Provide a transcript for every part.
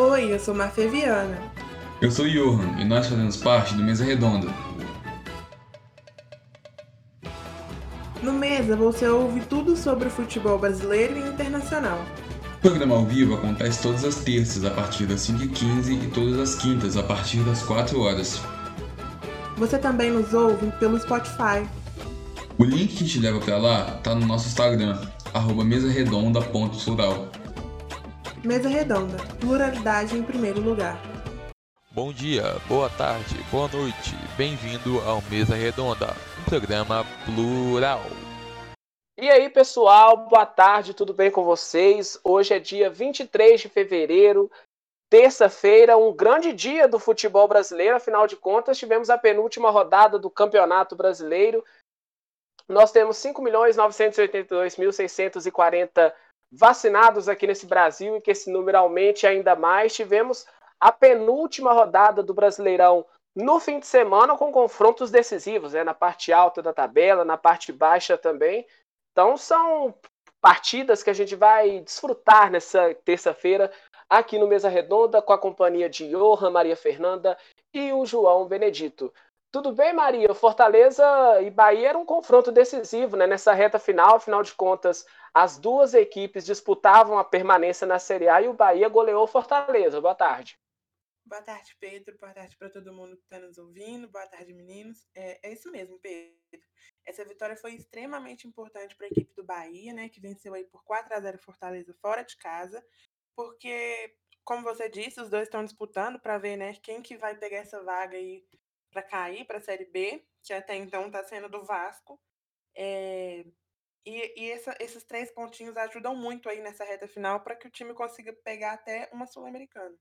Oi, eu sou Mafia Viana. Eu sou Johan e nós fazemos parte do Mesa Redonda. No Mesa você ouve tudo sobre o futebol brasileiro e internacional. O programa ao vivo acontece todas as terças a partir das 5h15 e todas as quintas a partir das 4 horas. Você também nos ouve pelo Spotify. O link que te leva para lá tá no nosso Instagram, arroba mesaredonda.plural. Mesa Redonda, pluralidade em primeiro lugar. Bom dia, boa tarde, boa noite. Bem-vindo ao Mesa Redonda, um programa plural. E aí, pessoal, boa tarde, tudo bem com vocês? Hoje é dia 23 de fevereiro, terça-feira, um grande dia do futebol brasileiro, afinal de contas, tivemos a penúltima rodada do Campeonato Brasileiro. Nós temos 5.982.640 vacinados aqui nesse Brasil e que esse número aumente ainda mais. Tivemos a penúltima rodada do Brasileirão no fim de semana com confrontos decisivos, né, na parte alta da tabela, na parte baixa também. Então são partidas que a gente vai desfrutar nessa terça-feira aqui no Mesa Redonda com a companhia de Johan, Maria Fernanda e o João Benedito. Tudo bem, Maria? Fortaleza e Bahia era um confronto decisivo né? nessa reta final. Afinal de contas, as duas equipes disputavam a permanência na Série A e o Bahia goleou Fortaleza. Boa tarde. Boa tarde, Pedro. Boa tarde para todo mundo que está nos ouvindo. Boa tarde, meninos. É, é, isso mesmo, Pedro. Essa vitória foi extremamente importante para a equipe do Bahia, né? Que venceu aí por 4 a 0 Fortaleza fora de casa. Porque, como você disse, os dois estão disputando para ver né, quem que vai pegar essa vaga aí para cair para a Série B, que até então está sendo do Vasco. É, e, e essa, esses três pontinhos ajudam muito aí nessa reta final para que o time consiga pegar até uma Sul-Americana.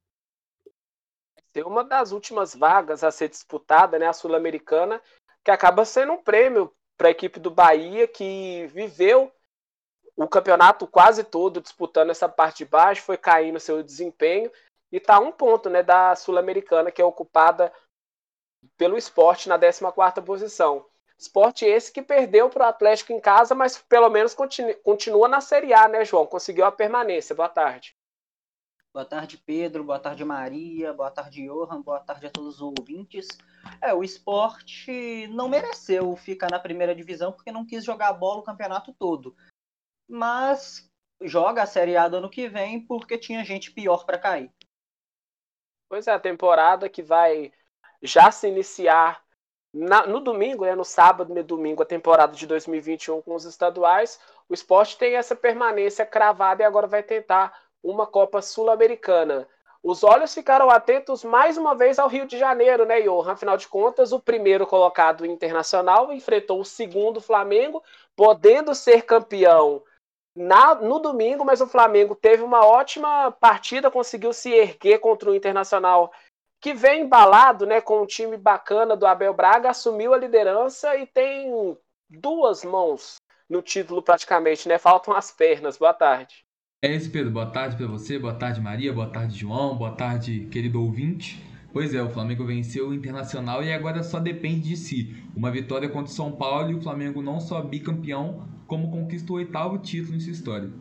Ser uma das últimas vagas a ser disputada, né, a Sul-Americana, que acaba sendo um prêmio para a equipe do Bahia, que viveu o campeonato quase todo disputando essa parte de baixo, foi caindo seu desempenho e está um ponto né, da Sul-Americana, que é ocupada pelo esporte na 14 posição. Esporte esse que perdeu para o Atlético em casa, mas pelo menos continua, na Série A, né, João? Conseguiu a permanência. Boa tarde. Boa tarde, Pedro. Boa tarde, Maria. Boa tarde, Johan. Boa tarde a todos os ouvintes. É, o esporte não mereceu ficar na primeira divisão porque não quis jogar bola o campeonato todo. Mas joga a Série A do ano que vem porque tinha gente pior para cair. Pois é, a temporada que vai já se iniciar na, no domingo, né, no sábado e domingo, a temporada de 2021 com os estaduais. O esporte tem essa permanência cravada e agora vai tentar uma Copa Sul-Americana. Os olhos ficaram atentos mais uma vez ao Rio de Janeiro, né, Johan? Afinal de contas, o primeiro colocado internacional enfrentou o segundo Flamengo, podendo ser campeão na, no domingo, mas o Flamengo teve uma ótima partida, conseguiu se erguer contra o Internacional que vem embalado né, com um time bacana do Abel Braga, assumiu a liderança e tem duas mãos no título praticamente, né? Faltam as pernas. Boa tarde. É isso, Pedro. Boa tarde para você, boa tarde, Maria, boa tarde, João, boa tarde, querido ouvinte. Pois é, o Flamengo venceu o Internacional e agora só depende de si. Uma vitória contra o São Paulo e o Flamengo não só bicampeão, como conquista o oitavo título em sua história.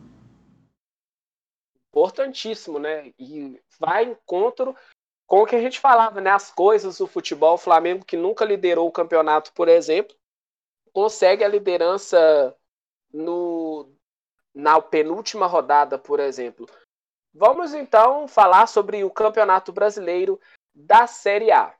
Importantíssimo, né? E vai encontro com o que a gente falava, né? As coisas do futebol, o Flamengo que nunca liderou o campeonato, por exemplo, consegue a liderança no na penúltima rodada, por exemplo. Vamos então falar sobre o Campeonato Brasileiro da Série A.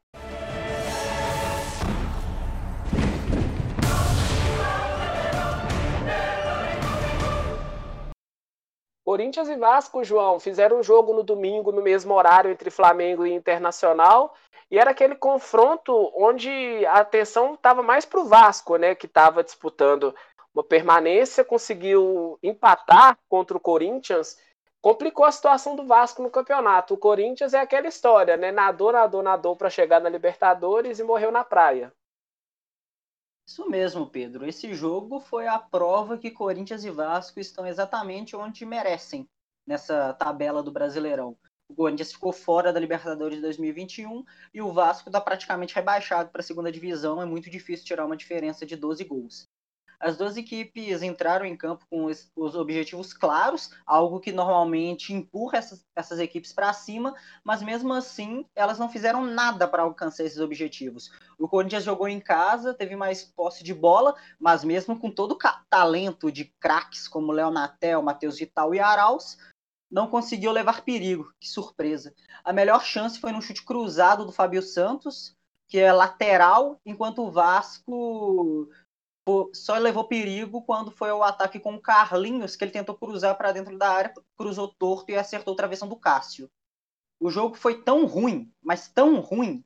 Corinthians e Vasco, João, fizeram um jogo no domingo, no mesmo horário, entre Flamengo e Internacional. E era aquele confronto onde a atenção estava mais para o Vasco, né? Que estava disputando uma permanência, conseguiu empatar contra o Corinthians. Complicou a situação do Vasco no campeonato. O Corinthians é aquela história, né? Nadou, nadou, nadou para chegar na Libertadores e morreu na praia. Isso mesmo, Pedro. Esse jogo foi a prova que Corinthians e Vasco estão exatamente onde merecem nessa tabela do Brasileirão. O Corinthians ficou fora da Libertadores de 2021 e o Vasco está praticamente rebaixado para a segunda divisão. É muito difícil tirar uma diferença de 12 gols. As duas equipes entraram em campo com os, os objetivos claros, algo que normalmente empurra essas, essas equipes para cima, mas mesmo assim elas não fizeram nada para alcançar esses objetivos. O Corinthians jogou em casa, teve mais posse de bola, mas mesmo com todo o talento de craques como Léo Natel, Matheus Vital e Arauz, não conseguiu levar perigo. Que surpresa. A melhor chance foi no chute cruzado do Fábio Santos, que é lateral, enquanto o Vasco só levou perigo quando foi o ataque com o Carlinhos, que ele tentou cruzar para dentro da área, cruzou torto e acertou a travessão do Cássio. O jogo foi tão ruim, mas tão ruim,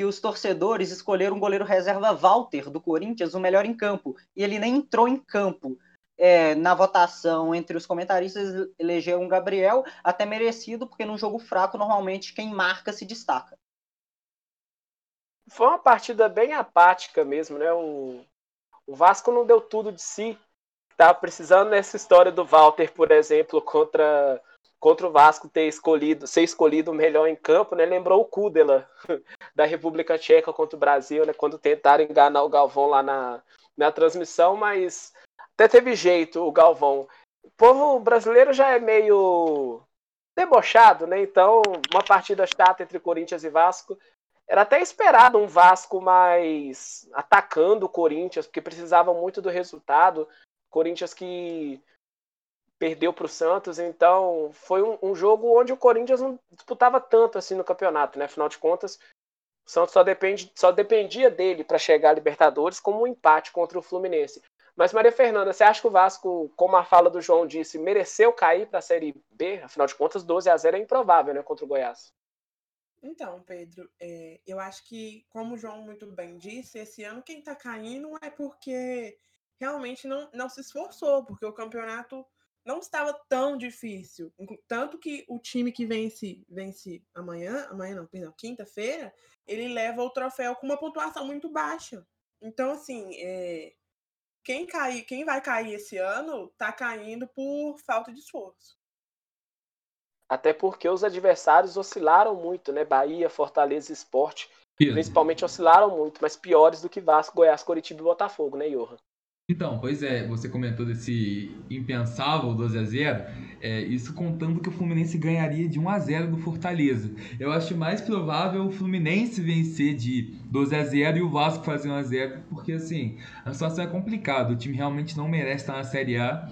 que os torcedores escolheram o goleiro reserva Walter, do Corinthians, o melhor em campo. E ele nem entrou em campo. É, na votação entre os comentaristas, elegeram Gabriel, até merecido, porque num jogo fraco, normalmente quem marca se destaca. Foi uma partida bem apática mesmo, né? O, o Vasco não deu tudo de si. Tava precisando nessa história do Walter, por exemplo, contra contra o Vasco ter escolhido, ser escolhido o melhor em campo, né? Lembrou o Kudela da República Tcheca contra o Brasil, né? Quando tentaram enganar o Galvão lá na, na transmissão, mas até teve jeito o Galvão. O povo brasileiro já é meio debochado, né? Então, uma partida chata entre Corinthians e Vasco. Era até esperado um Vasco mais atacando o Corinthians, porque precisava muito do resultado. Corinthians que perdeu para o Santos, então foi um, um, jogo onde o Corinthians não disputava tanto assim no campeonato, né? Afinal de contas, o Santos só, depende, só dependia dele para chegar à Libertadores como um empate contra o Fluminense. Mas Maria Fernanda, você acha que o Vasco, como a fala do João disse, mereceu cair para a Série B? Afinal de contas, 12 a 0 é improvável, né, contra o Goiás. Então, Pedro, é, eu acho que, como o João muito bem disse, esse ano quem está caindo é porque realmente não, não se esforçou, porque o campeonato não estava tão difícil. Tanto que o time que vence, vence amanhã, amanhã não, perdão, quinta-feira, ele leva o troféu com uma pontuação muito baixa. Então, assim, é, quem, cai, quem vai cair esse ano está caindo por falta de esforço. Até porque os adversários oscilaram muito, né? Bahia, Fortaleza e Esporte, principalmente oscilaram muito, mas piores do que Vasco, Goiás, Coritiba e Botafogo, né, Johan? Então, pois é, você comentou desse impensável 12 a 0 é, isso contando que o Fluminense ganharia de 1 a 0 do Fortaleza. Eu acho mais provável o Fluminense vencer de 12 a 0 e o Vasco fazer 1 a 0 porque assim, a situação é complicada, o time realmente não merece estar na Série A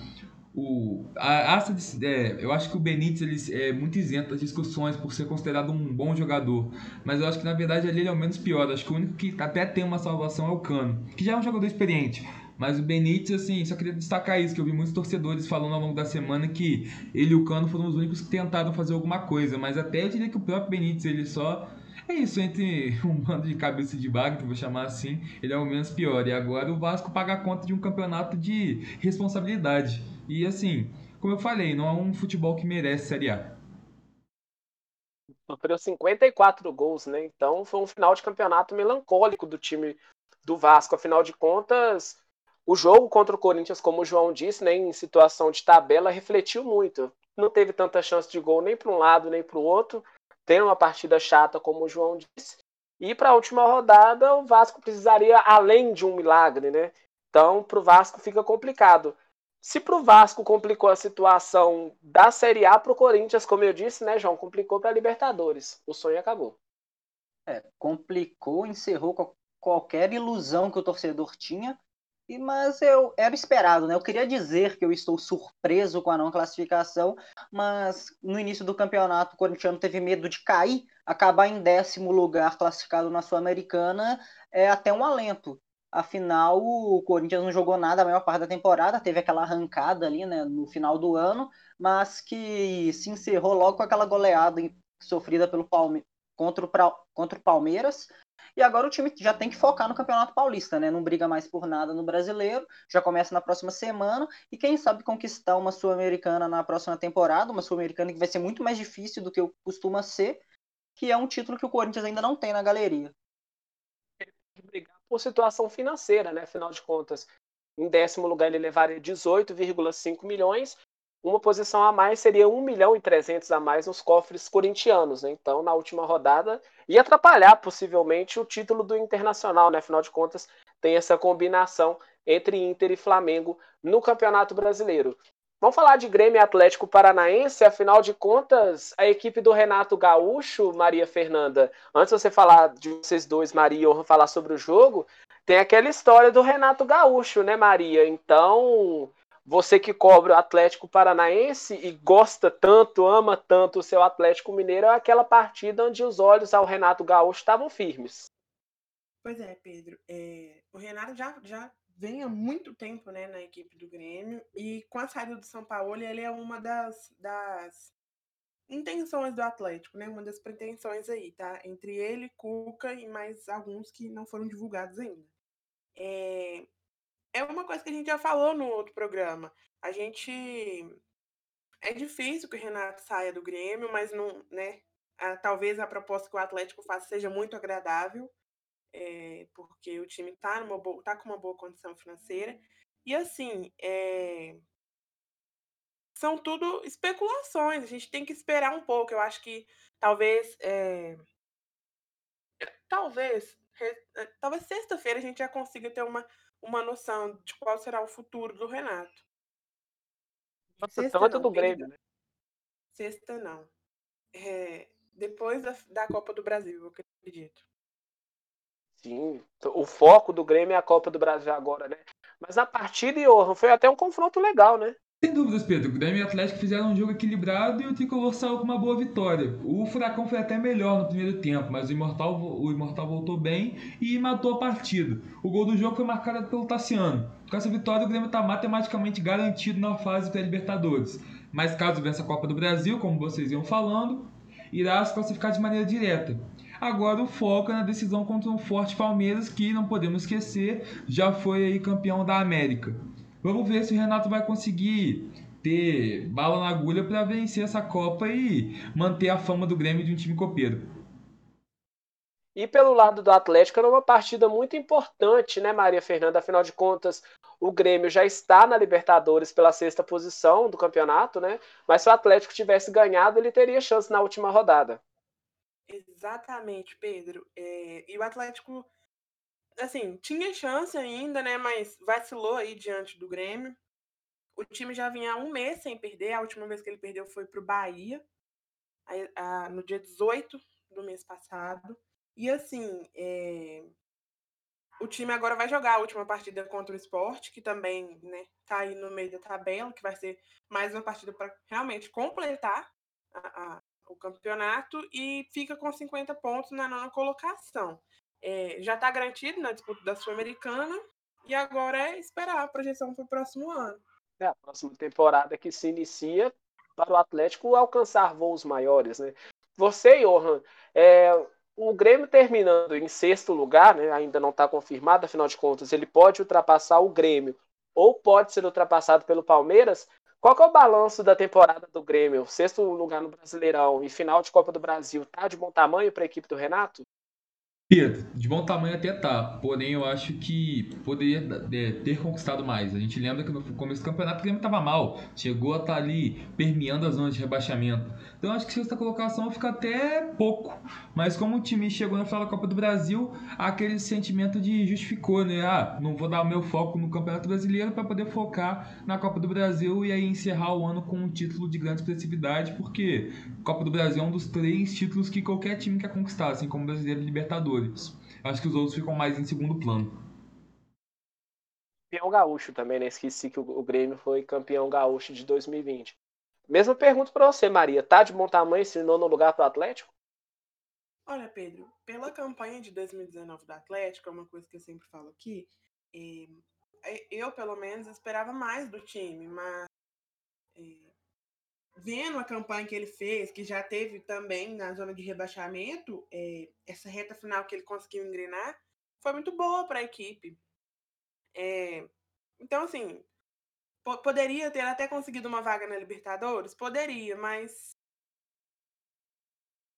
o, a, a, é, eu acho que o Benítez ele é muito isento das discussões por ser considerado um bom jogador. Mas eu acho que na verdade ele é o menos pior. Acho que o único que até tem uma salvação é o Cano, que já é um jogador experiente. Mas o Benítez, assim, só queria destacar isso, que eu vi muitos torcedores falando ao longo da semana que ele e o Cano foram os únicos que tentaram fazer alguma coisa. Mas até eu diria que o próprio Benítez, ele só é isso, entre um bando de cabeça de bagre, vou chamar assim, ele é o menos pior. E agora o Vasco paga a conta de um campeonato de responsabilidade. E assim, como eu falei, não é um futebol que merece Série A. Sofreu 54 gols, né? Então foi um final de campeonato melancólico do time do Vasco. Afinal de contas, o jogo contra o Corinthians, como o João disse, né, em situação de tabela, refletiu muito. Não teve tanta chance de gol nem para um lado nem para o outro. Tem uma partida chata, como o João disse. E para a última rodada, o Vasco precisaria além de um milagre, né? Então, para o Vasco fica complicado. Se para o Vasco complicou a situação da Série A, para o Corinthians, como eu disse, né, João, complicou para a Libertadores. O sonho acabou. É, complicou, encerrou qualquer ilusão que o torcedor tinha, mas eu era esperado, né? Eu queria dizer que eu estou surpreso com a não classificação, mas no início do campeonato o corintiano teve medo de cair, acabar em décimo lugar classificado na Sul-Americana é até um alento. Afinal, o Corinthians não jogou nada a maior parte da temporada, teve aquela arrancada ali né, no final do ano, mas que se encerrou logo com aquela goleada sofrida pelo Palme contra, o, contra o Palmeiras. E agora o time já tem que focar no Campeonato Paulista, né? Não briga mais por nada no brasileiro, já começa na próxima semana, e quem sabe conquistar uma Sul-Americana na próxima temporada, uma Sul-Americana que vai ser muito mais difícil do que costuma ser, que é um título que o Corinthians ainda não tem na galeria. Brigar por situação financeira, né? Afinal de contas, em décimo lugar ele levaria 18,5 milhões, uma posição a mais seria 1 milhão e 300 a mais nos cofres corintianos, né? Então, na última rodada, ia atrapalhar possivelmente o título do Internacional, né? Afinal de contas, tem essa combinação entre Inter e Flamengo no Campeonato Brasileiro. Vamos falar de Grêmio Atlético Paranaense, afinal de contas, a equipe do Renato Gaúcho, Maria Fernanda, antes de você falar de vocês dois, Maria, ou falar sobre o jogo, tem aquela história do Renato Gaúcho, né, Maria? Então, você que cobre o Atlético Paranaense e gosta tanto, ama tanto o seu Atlético Mineiro, é aquela partida onde os olhos ao Renato Gaúcho estavam firmes. Pois é, Pedro. É, o Renato já, já vem há muito tempo né, na equipe do Grêmio e com a saída do São Paulo, ele é uma das, das intenções do Atlético, né? Uma das pretensões aí, tá? Entre ele, Cuca e mais alguns que não foram divulgados ainda. É, é uma coisa que a gente já falou no outro programa. A gente. É difícil que o Renato saia do Grêmio, mas não, né? talvez a proposta que o Atlético faça seja muito agradável é, porque o time está tá com uma boa condição financeira. E assim, é, são tudo especulações, a gente tem que esperar um pouco. Eu acho que talvez. É, talvez. Talvez sexta-feira a gente já consiga ter uma, uma noção de qual será o futuro do Renato. Sexta não, do Grêmio, né? Sexta não. É, depois da, da Copa do Brasil, eu acredito. Sim, o foco do Grêmio é a Copa do Brasil agora, né? Mas a partida, Johan, foi até um confronto legal, né? Sem dúvidas, Pedro. O Grêmio e o Atlético fizeram um jogo equilibrado e o Tricolor saiu com uma boa vitória. O Furacão foi até melhor no primeiro tempo, mas o Imortal, o Imortal voltou bem e matou a partida. O gol do jogo foi marcado pelo Tassiano. Com essa vitória, o Grêmio está matematicamente garantido na fase pré-Libertadores. Mas caso vença a Copa do Brasil, como vocês iam falando, irá se classificar de maneira direta. Agora o foco é na decisão contra o Forte Palmeiras, que não podemos esquecer, já foi aí campeão da América. Vamos ver se o Renato vai conseguir ter bala na agulha para vencer essa Copa e manter a fama do Grêmio de um time copeiro. E pelo lado do Atlético era uma partida muito importante, né, Maria Fernanda? Afinal de contas, o Grêmio já está na Libertadores pela sexta posição do campeonato, né? Mas se o Atlético tivesse ganhado, ele teria chance na última rodada. Exatamente, Pedro. É, e o Atlético, assim, tinha chance ainda, né? Mas vacilou aí diante do Grêmio. O time já vinha um mês sem perder. A última vez que ele perdeu foi para o Bahia, aí, a, no dia 18 do mês passado. E assim, é, o time agora vai jogar a última partida contra o esporte, que também né, tá aí no meio da tabela, que vai ser mais uma partida para realmente completar a, a, o campeonato e fica com 50 pontos na nona colocação. É, já está garantido na disputa da Sul-Americana e agora é esperar a projeção para o próximo ano. É a próxima temporada que se inicia para o Atlético alcançar voos maiores. Né? Você, Johan, é, o Grêmio terminando em sexto lugar, né, ainda não está confirmado, afinal de contas, ele pode ultrapassar o Grêmio ou pode ser ultrapassado pelo Palmeiras, qual que é o balanço da temporada do Grêmio? Sexto lugar no Brasileirão e final de Copa do Brasil, tá de bom tamanho para a equipe do Renato? Pedro, de bom tamanho até tá, porém eu acho que poderia é, ter conquistado mais. A gente lembra que no começo do campeonato o Grêmio estava mal, chegou a estar tá ali permeando a zona de rebaixamento. Então acho que sexta colocação fica até pouco, mas como o time chegou na final da Copa do Brasil, aquele sentimento de justificou, né? Ah, não vou dar o meu foco no Campeonato Brasileiro para poder focar na Copa do Brasil e aí encerrar o ano com um título de grande expressividade, porque Copa do Brasil é um dos três títulos que qualquer time quer conquistar, assim como Brasileiro e Libertadores. Acho que os outros ficam mais em segundo plano. Campeão gaúcho também, né? Esqueci que o Grêmio foi campeão gaúcho de 2020. Mesma pergunta para você, Maria. Tá de bom tamanho esse nono lugar para o Atlético? Olha, Pedro, pela campanha de 2019 do Atlético, é uma coisa que eu sempre falo aqui, é, eu, pelo menos, esperava mais do time, mas é, vendo a campanha que ele fez, que já teve também na zona de rebaixamento, é, essa reta final que ele conseguiu engrenar, foi muito boa para a equipe. É, então, assim, poderia ter até conseguido uma vaga na Libertadores? Poderia, mas.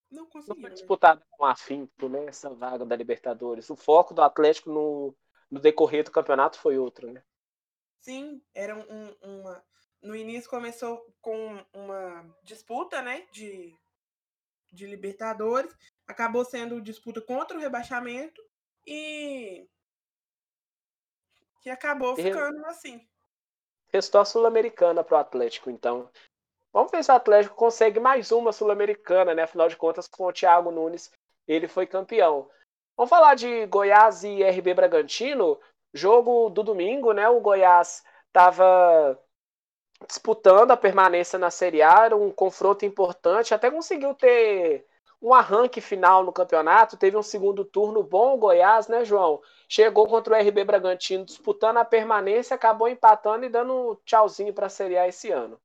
Não conseguiu. Não foi né? disputada com afinco, né? Essa vaga da Libertadores. O foco do Atlético no, no decorrer do campeonato foi outro, né? Sim, era um, uma no início começou com uma disputa, né, de, de Libertadores, acabou sendo disputa contra o rebaixamento e que acabou ficando assim. Restou a Sul-Americana para o Atlético, então. Vamos ver se o Atlético consegue mais uma Sul-Americana, né? Afinal de contas, com o Thiago Nunes, ele foi campeão. Vamos falar de Goiás e RB Bragantino. Jogo do domingo, né? O Goiás estava disputando a permanência na Série A, era um confronto importante, até conseguiu ter um arranque final no campeonato, teve um segundo turno bom o Goiás, né, João? Chegou contra o RB Bragantino disputando a permanência, acabou empatando e dando um tchauzinho para a Série A esse ano.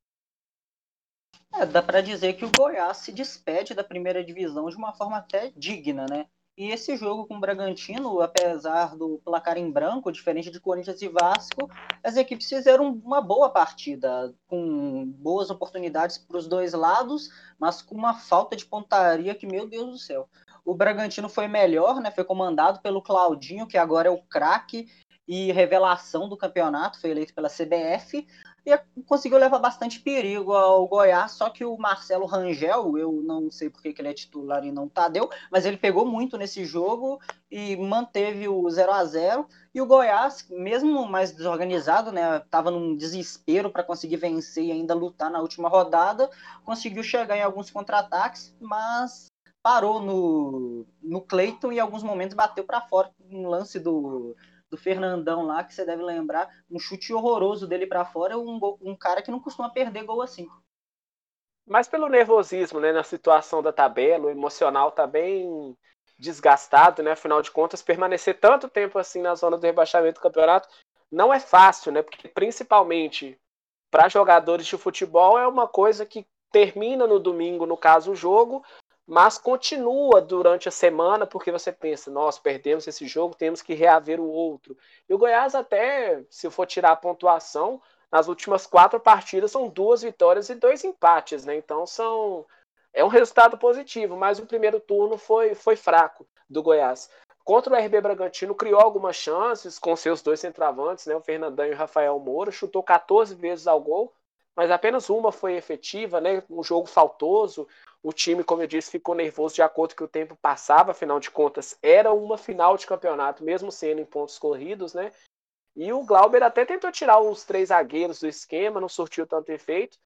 É, dá para dizer que o Goiás se despede da primeira divisão de uma forma até digna, né? E esse jogo com o Bragantino, apesar do placar em branco, diferente de Corinthians e Vasco, as equipes fizeram uma boa partida, com boas oportunidades para os dois lados, mas com uma falta de pontaria que, meu Deus do céu. O Bragantino foi melhor, né? Foi comandado pelo Claudinho, que agora é o craque e revelação do campeonato, foi eleito pela CBF, e conseguiu levar bastante perigo ao Goiás, só que o Marcelo Rangel, eu não sei porque que ele é titular e não Tadeu, mas ele pegou muito nesse jogo e manteve o 0 a 0 e o Goiás, mesmo mais desorganizado, né, num desespero para conseguir vencer e ainda lutar na última rodada, conseguiu chegar em alguns contra-ataques, mas parou no, no Cleiton e em alguns momentos bateu para fora um lance do do Fernandão lá, que você deve lembrar, um chute horroroso dele para fora, um, um cara que não costuma perder gol assim. Mas pelo nervosismo, né, na situação da tabela, o emocional tá bem desgastado, né? Afinal de contas, permanecer tanto tempo assim na zona do rebaixamento do campeonato não é fácil, né? Porque principalmente para jogadores de futebol é uma coisa que termina no domingo, no caso o jogo, mas continua durante a semana, porque você pensa, nós perdemos esse jogo, temos que reaver o outro. E o Goiás, até se for tirar a pontuação, nas últimas quatro partidas são duas vitórias e dois empates, né? Então são. É um resultado positivo, mas o primeiro turno foi, foi fraco do Goiás. Contra o RB Bragantino, criou algumas chances com seus dois centroavantes, né? O Fernandão e o Rafael Moura, chutou 14 vezes ao gol, mas apenas uma foi efetiva, né? Um jogo faltoso. O time, como eu disse, ficou nervoso de acordo com o tempo passava, afinal de contas, era uma final de campeonato, mesmo sendo em pontos corridos, né? E o Glauber até tentou tirar os três zagueiros do esquema, não surtiu tanto efeito.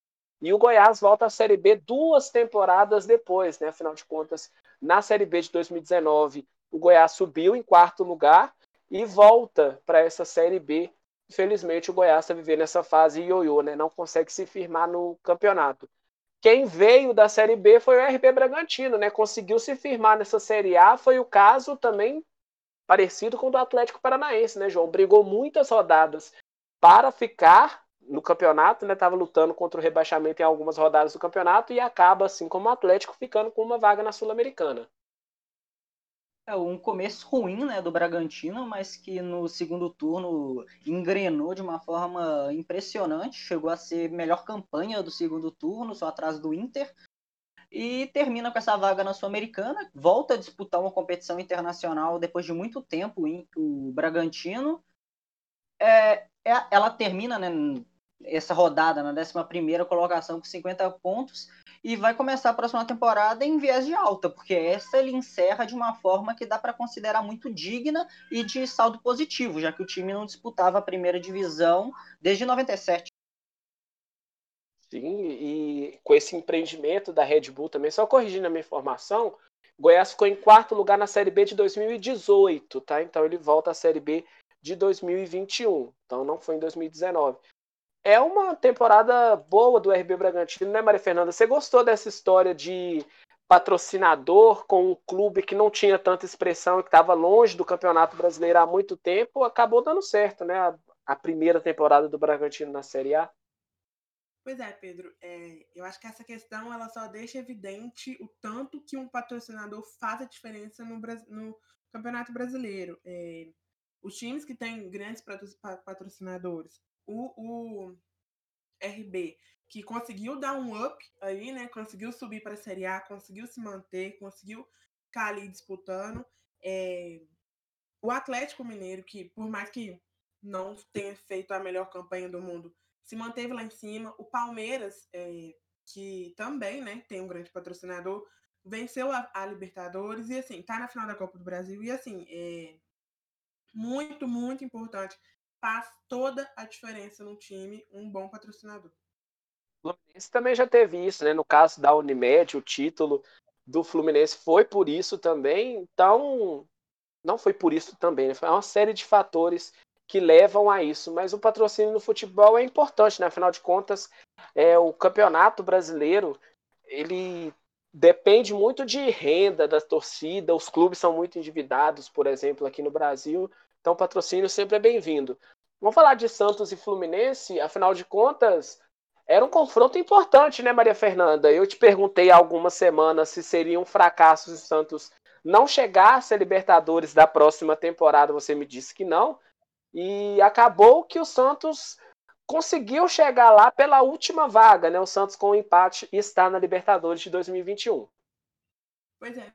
E o Goiás volta à Série B duas temporadas depois, né? Afinal de contas, na Série B de 2019, o Goiás subiu em quarto lugar e volta para essa Série B infelizmente o Goiás está vivendo essa fase ioiô, né? Não consegue se firmar no campeonato. Quem veio da Série B foi o RB Bragantino, né? Conseguiu se firmar nessa Série A. Foi o caso também parecido com o do Atlético Paranaense, né, João? Brigou muitas rodadas para ficar no campeonato, né? Tava lutando contra o rebaixamento em algumas rodadas do campeonato e acaba, assim como o Atlético, ficando com uma vaga na Sul-Americana. É um começo ruim né, do Bragantino, mas que no segundo turno engrenou de uma forma impressionante. Chegou a ser melhor campanha do segundo turno, só atrás do Inter. E termina com essa vaga na Sul-Americana. Volta a disputar uma competição internacional depois de muito tempo, o Bragantino. É, é ela termina né, essa rodada na 11 colocação com 50 pontos e vai começar a próxima temporada em viés de alta, porque essa ele encerra de uma forma que dá para considerar muito digna e de saldo positivo, já que o time não disputava a primeira divisão desde 97. Sim, e com esse empreendimento da Red Bull também, só corrigindo a minha informação, Goiás ficou em quarto lugar na Série B de 2018, tá? Então ele volta à Série B de 2021, então não foi em 2019 é uma temporada boa do RB Bragantino, né, Maria Fernanda? Você gostou dessa história de patrocinador com um clube que não tinha tanta expressão e que estava longe do Campeonato Brasileiro há muito tempo? Acabou dando certo, né? A, a primeira temporada do Bragantino na Série A. Pois é, Pedro. É, eu acho que essa questão ela só deixa evidente o tanto que um patrocinador faz a diferença no, no Campeonato Brasileiro. É, os times que têm grandes patrocinadores o, o RB, que conseguiu dar um up aí, né? Conseguiu subir para a Série A, conseguiu se manter, conseguiu ficar ali disputando. É... O Atlético Mineiro, que por mais que não tenha feito a melhor campanha do mundo, se manteve lá em cima. O Palmeiras, é... que também, né, tem um grande patrocinador, venceu a, a, Libertadores e assim, tá na final da Copa do Brasil e assim, é muito, muito importante faz toda a diferença no time um bom patrocinador. O Fluminense também já teve isso, né? No caso da Unimed, o título do Fluminense foi por isso também. Então, não foi por isso também, né? Foi uma série de fatores que levam a isso. Mas o patrocínio no futebol é importante, né? Afinal de contas, é, o campeonato brasileiro ele depende muito de renda da torcida. Os clubes são muito endividados, por exemplo, aqui no Brasil. Então, patrocínio sempre é bem-vindo. Vamos falar de Santos e Fluminense. Afinal de contas, era um confronto importante, né, Maria Fernanda? Eu te perguntei há algumas semanas se seria um fracasso se Santos não chegasse a Libertadores da próxima temporada. Você me disse que não. E acabou que o Santos conseguiu chegar lá pela última vaga, né? O Santos com o empate está na Libertadores de 2021. Pois é,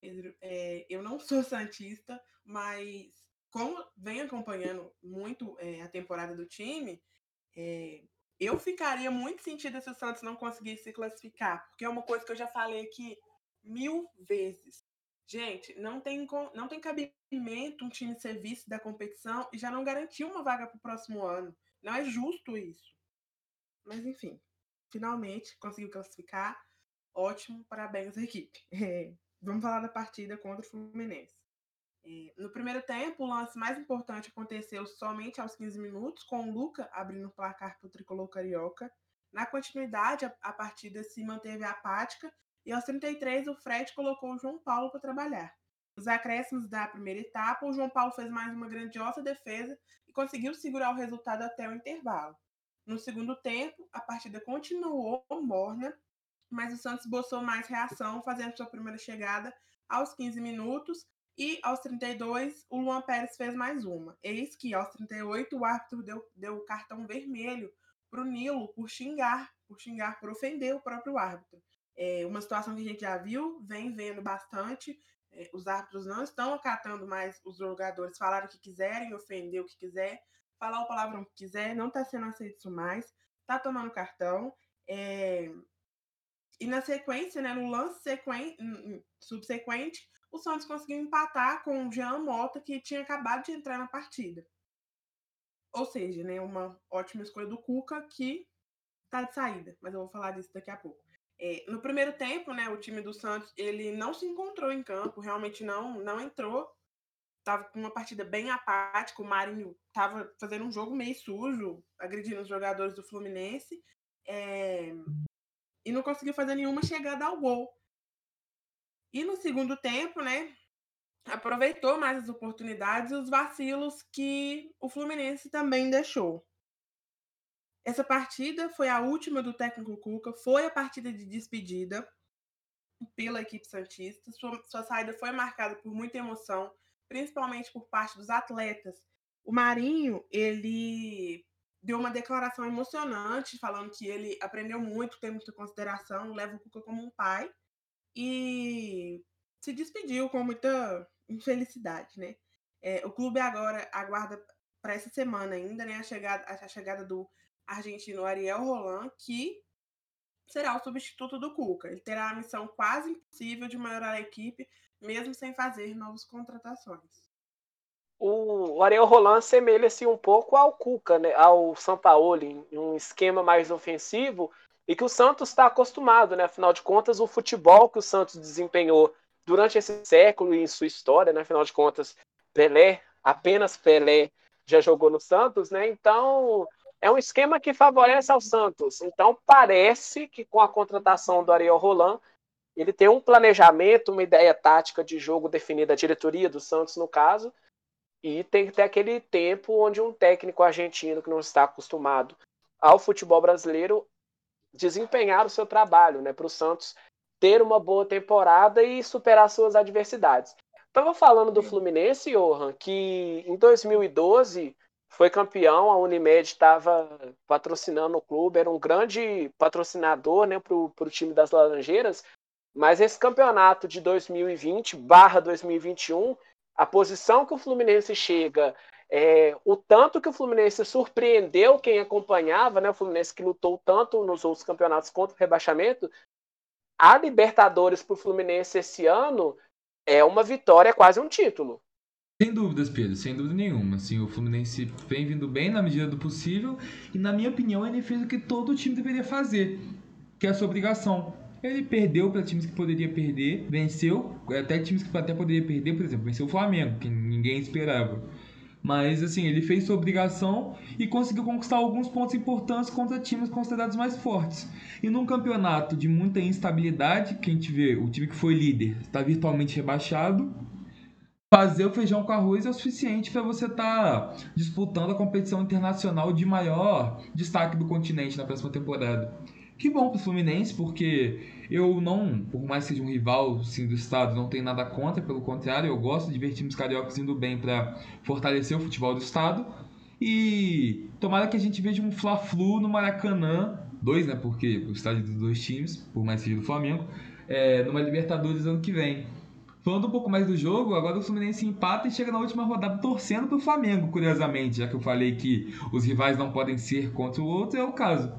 Pedro. É, eu não sou santista, mas como venho acompanhando muito é, a temporada do time, é, eu ficaria muito sentida se o Santos não conseguisse se classificar, porque é uma coisa que eu já falei aqui mil vezes. Gente, não tem, não tem cabimento um time ser vice da competição e já não garantir uma vaga para o próximo ano. Não é justo isso. Mas, enfim, finalmente conseguiu classificar. Ótimo, parabéns à equipe. É, vamos falar da partida contra o Fluminense. No primeiro tempo, o lance mais importante aconteceu somente aos 15 minutos, com o Luca abrindo o placar para o tricolor carioca. Na continuidade, a, a partida se manteve apática e aos 33 o Fred colocou o João Paulo para trabalhar. Nos acréscimos da primeira etapa, o João Paulo fez mais uma grandiosa defesa e conseguiu segurar o resultado até o intervalo. No segundo tempo, a partida continuou morna, mas o Santos boçou mais reação, fazendo sua primeira chegada aos 15 minutos e aos 32 o Luan Pérez fez mais uma. Eis que aos 38 o árbitro deu, deu cartão vermelho para o Nilo por xingar, por xingar, por ofender o próprio árbitro. É uma situação que a gente já viu, vem vendo bastante. É, os árbitros não estão acatando mais os jogadores falar o que quiserem, ofender o que quiser, falar o palavrão que quiser, não está sendo aceito isso mais, está tomando cartão. É... E na sequência, né, no lance sequen... subsequente, o Santos conseguiu empatar com o Jean Mota, que tinha acabado de entrar na partida. Ou seja, né, uma ótima escolha do Cuca, que está de saída, mas eu vou falar disso daqui a pouco. É, no primeiro tempo, né, o time do Santos ele não se encontrou em campo, realmente não, não entrou. Tava com uma partida bem apática. O Marinho estava fazendo um jogo meio sujo, agredindo os jogadores do Fluminense. É, e não conseguiu fazer nenhuma chegada ao gol. E no segundo tempo, né, aproveitou mais as oportunidades e os vacilos que o Fluminense também deixou. Essa partida foi a última do técnico Cuca, foi a partida de despedida pela equipe Santista. Sua, sua saída foi marcada por muita emoção, principalmente por parte dos atletas. O Marinho, ele deu uma declaração emocionante, falando que ele aprendeu muito, tem muita consideração, leva o Cuca como um pai e se despediu com muita infelicidade, né? É, o clube agora aguarda para essa semana ainda, né, a chegada, a chegada do argentino Ariel Roland, que será o substituto do Cuca. Ele terá a missão quase impossível de melhorar a equipe, mesmo sem fazer novas contratações. O Ariel Roland assemelha-se um pouco ao Cuca, né, ao Sampaoli, em um esquema mais ofensivo e que o Santos está acostumado, né? Afinal de contas, o futebol que o Santos desempenhou durante esse século e em sua história, né? Afinal de contas, Pelé, apenas Pelé já jogou no Santos, né? Então, é um esquema que favorece ao Santos. Então, parece que com a contratação do Ariel Roland, ele tem um planejamento, uma ideia tática de jogo definida, a diretoria do Santos, no caso, e tem que ter aquele tempo onde um técnico argentino que não está acostumado ao futebol brasileiro desempenhar o seu trabalho, né, para o Santos ter uma boa temporada e superar suas adversidades. Estava falando do Fluminense, Johan, que em 2012 foi campeão, a Unimed estava patrocinando o clube, era um grande patrocinador né, para o time das Laranjeiras, mas esse campeonato de 2020 barra 2021, a posição que o Fluminense chega, é, o tanto que o Fluminense surpreendeu quem acompanhava, né, o Fluminense que lutou tanto nos outros campeonatos contra o rebaixamento, a Libertadores para o Fluminense esse ano é uma vitória, é quase um título. Sem dúvidas, Pedro, sem dúvida nenhuma. Assim, o Fluminense vem vindo bem na medida do possível e, na minha opinião, ele fez o que todo time deveria fazer, que é a sua obrigação. Ele perdeu para times que poderia perder, venceu, até times que até poderia perder, por exemplo, venceu o Flamengo, que ninguém esperava. Mas assim, ele fez sua obrigação e conseguiu conquistar alguns pontos importantes contra times considerados mais fortes. E num campeonato de muita instabilidade, que a gente vê, o time que foi líder está virtualmente rebaixado, fazer o feijão com arroz é o suficiente para você estar tá disputando a competição internacional de maior destaque do continente na próxima temporada. Que bom para o Fluminense, porque eu não, por mais que seja um rival sim, do estado, não tenho nada contra, pelo contrário, eu gosto de ver times cariocas indo bem para fortalecer o futebol do estado. E tomara que a gente veja um Fla-Flu no Maracanã, dois, né? Porque o estádio dos dois times, por mais que seja do Flamengo, é, numa Libertadores ano que vem. Falando um pouco mais do jogo, agora o Fluminense empata e chega na última rodada torcendo para o Flamengo, curiosamente, já que eu falei que os rivais não podem ser contra o outro, é o caso.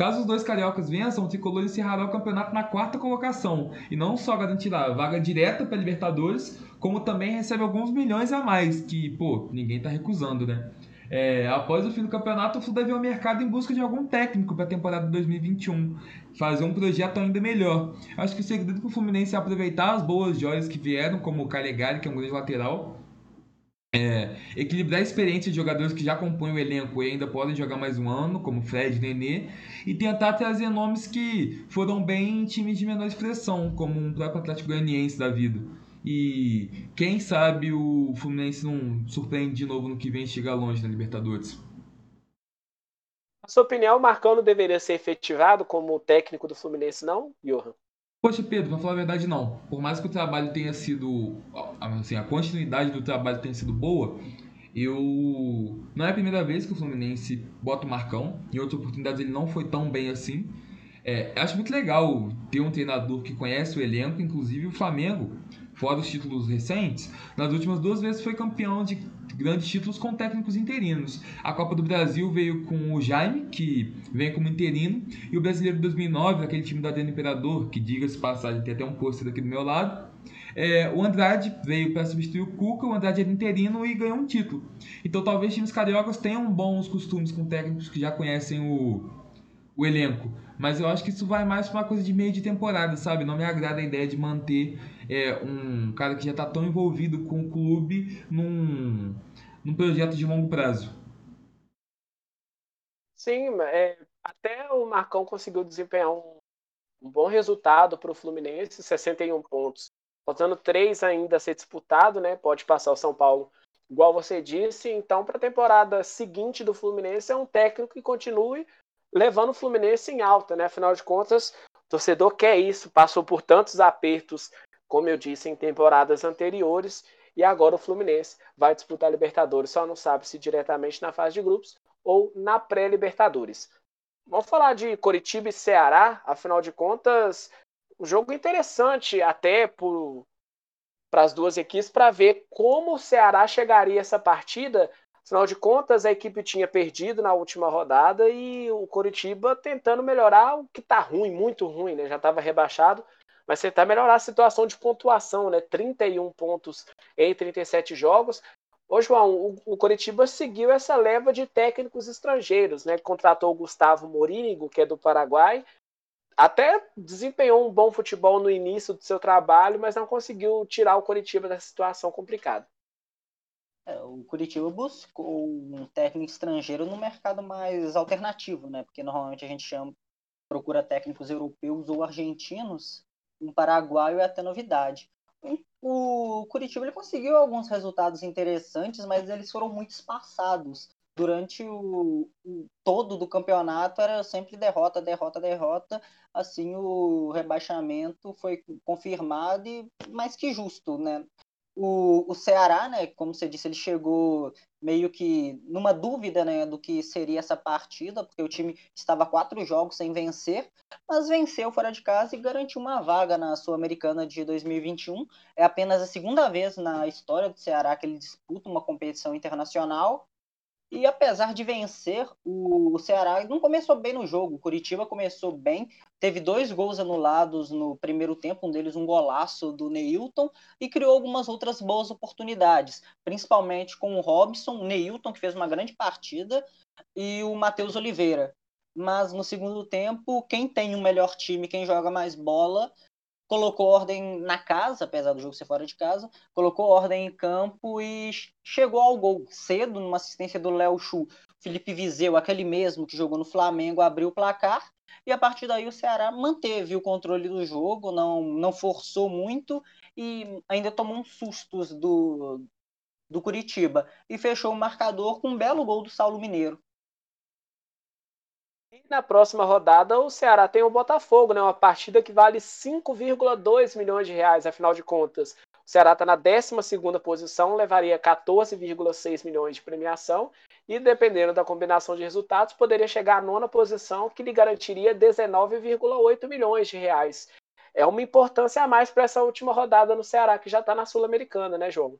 Caso os dois cariocas vençam, o tricolor encerrará o campeonato na quarta colocação e não só garantirá vaga direta para Libertadores, como também recebe alguns milhões a mais, que, pô, ninguém está recusando, né? É, após o fim do campeonato, o Flu deve ir ao mercado em busca de algum técnico para a temporada de 2021, fazer um projeto ainda melhor. Acho que o segredo para o Fluminense é aproveitar as boas joias que vieram, como o Calegari, que é um grande lateral, é, equilibrar a experiência de jogadores que já compõem o elenco e ainda podem jogar mais um ano, como Fred Nenê, e tentar trazer nomes que foram bem em times de menor expressão, como um próprio Atlético Goianiense da vida. E quem sabe o Fluminense não surpreende de novo no que vem e chega longe na Libertadores. Na sua opinião, o Marcão não deveria ser efetivado como técnico do Fluminense, não, Johan? Poxa, Pedro, pra falar a verdade, não. Por mais que o trabalho tenha sido. Assim, a continuidade do trabalho tenha sido boa, eu. Não é a primeira vez que o Fluminense bota o Marcão. Em outras oportunidades ele não foi tão bem assim. É, acho muito legal ter um treinador que conhece o elenco, inclusive o Flamengo fora os títulos recentes, nas últimas duas vezes foi campeão de grandes títulos com técnicos interinos. A Copa do Brasil veio com o Jaime, que vem como interino, e o Brasileiro de 2009, aquele time do Adriano Imperador, que diga-se passagem, tem até um pôster aqui do meu lado. É, o Andrade veio para substituir o Cuca, o Andrade era interino e ganhou um título. Então talvez times cariocas tenham bons costumes com técnicos que já conhecem o, o elenco. Mas eu acho que isso vai mais para uma coisa de meio de temporada, sabe? Não me agrada a ideia de manter é, um cara que já está tão envolvido com o clube num, num projeto de longo prazo. Sim, é, até o Marcão conseguiu desempenhar um, um bom resultado para o Fluminense, 61 pontos. Faltando três ainda a ser disputado, né? Pode passar o São Paulo, igual você disse. Então, para a temporada seguinte do Fluminense, é um técnico que continue levando o Fluminense em alta, né? Afinal de contas, o torcedor quer isso, passou por tantos apertos, como eu disse, em temporadas anteriores, e agora o Fluminense vai disputar a Libertadores, só não sabe se diretamente na fase de grupos ou na pré-Libertadores. Vamos falar de Coritiba e Ceará, afinal de contas, um jogo interessante até para as duas equipes para ver como o Ceará chegaria essa partida Afinal de contas, a equipe tinha perdido na última rodada e o Coritiba tentando melhorar o que está ruim, muito ruim, né? Já estava rebaixado, mas tentar melhorar a situação de pontuação, né? 31 pontos em 37 jogos. Ô, João, o, o Coritiba seguiu essa leva de técnicos estrangeiros, né? Contratou o Gustavo Morínigo, que é do Paraguai, até desempenhou um bom futebol no início do seu trabalho, mas não conseguiu tirar o Coritiba dessa situação complicada. É, o Curitiba buscou um técnico estrangeiro no mercado mais alternativo, né? Porque normalmente a gente chama, procura técnicos europeus ou argentinos, um paraguaio é até novidade. O Curitiba ele conseguiu alguns resultados interessantes, mas eles foram muito espaçados. Durante o, o todo do campeonato era sempre derrota, derrota, derrota. Assim o rebaixamento foi confirmado e mais que justo, né? O, o Ceará, né, como você disse, ele chegou meio que numa dúvida né, do que seria essa partida, porque o time estava quatro jogos sem vencer, mas venceu fora de casa e garantiu uma vaga na Sul-Americana de 2021. É apenas a segunda vez na história do Ceará que ele disputa uma competição internacional. E apesar de vencer, o Ceará não começou bem no jogo. O Curitiba começou bem, teve dois gols anulados no primeiro tempo, um deles um golaço do Neilton, e criou algumas outras boas oportunidades, principalmente com o Robson, o Neilton, que fez uma grande partida, e o Matheus Oliveira. Mas no segundo tempo, quem tem um melhor time, quem joga mais bola, colocou ordem na casa, apesar do jogo ser fora de casa, colocou ordem em campo e chegou ao gol cedo, numa assistência do Léo Chu. Felipe Vizeu, aquele mesmo que jogou no Flamengo, abriu o placar e a partir daí o Ceará manteve o controle do jogo, não, não forçou muito e ainda tomou uns sustos do, do Curitiba e fechou o marcador com um belo gol do Saulo Mineiro. E na próxima rodada o Ceará tem o Botafogo, né? Uma partida que vale 5,2 milhões de reais, afinal de contas. O Ceará está na 12 posição, levaria 14,6 milhões de premiação e, dependendo da combinação de resultados, poderia chegar à nona posição, que lhe garantiria 19,8 milhões de reais. É uma importância a mais para essa última rodada no Ceará, que já está na Sul-Americana, né, João?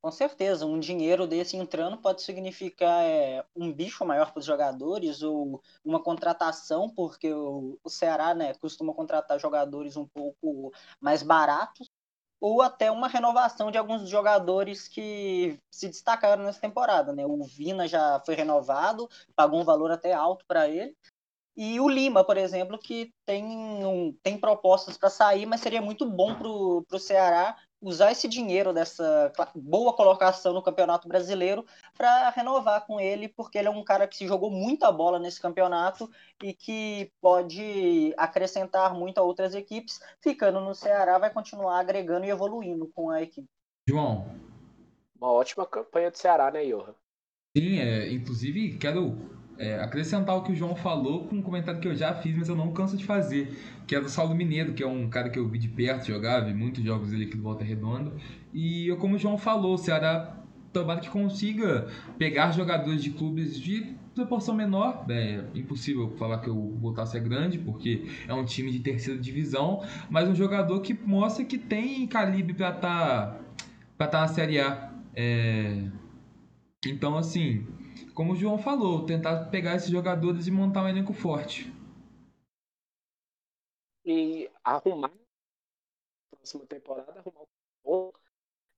Com certeza, um dinheiro desse entrando pode significar é, um bicho maior para os jogadores ou uma contratação, porque o, o Ceará né, costuma contratar jogadores um pouco mais baratos, ou até uma renovação de alguns jogadores que se destacaram nessa temporada. Né? O Vina já foi renovado, pagou um valor até alto para ele. E o Lima, por exemplo, que tem, um, tem propostas para sair, mas seria muito bom para o Ceará usar esse dinheiro dessa boa colocação no Campeonato Brasileiro para renovar com ele, porque ele é um cara que se jogou muita bola nesse campeonato e que pode acrescentar muito a outras equipes. Ficando no Ceará, vai continuar agregando e evoluindo com a equipe. João. Uma ótima campanha do Ceará, né, Johan? Sim, é, inclusive quero é, acrescentar o que o João falou com um comentário que eu já fiz, mas eu não canso de fazer, que é do Saulo Mineiro, que é um cara que eu vi de perto jogar, vi muitos jogos dele aqui do Volta Redonda. E como o João falou, o Ceará tomara que consiga pegar jogadores de clubes de proporção menor. É impossível falar que o Voltaço é grande, porque é um time de terceira divisão, mas um jogador que mostra que tem calibre para estar tá, tá na Série A. É... Então, assim, como o João falou, tentar pegar esses jogadores e montar um elenco forte. E arrumar próxima temporada, arrumar um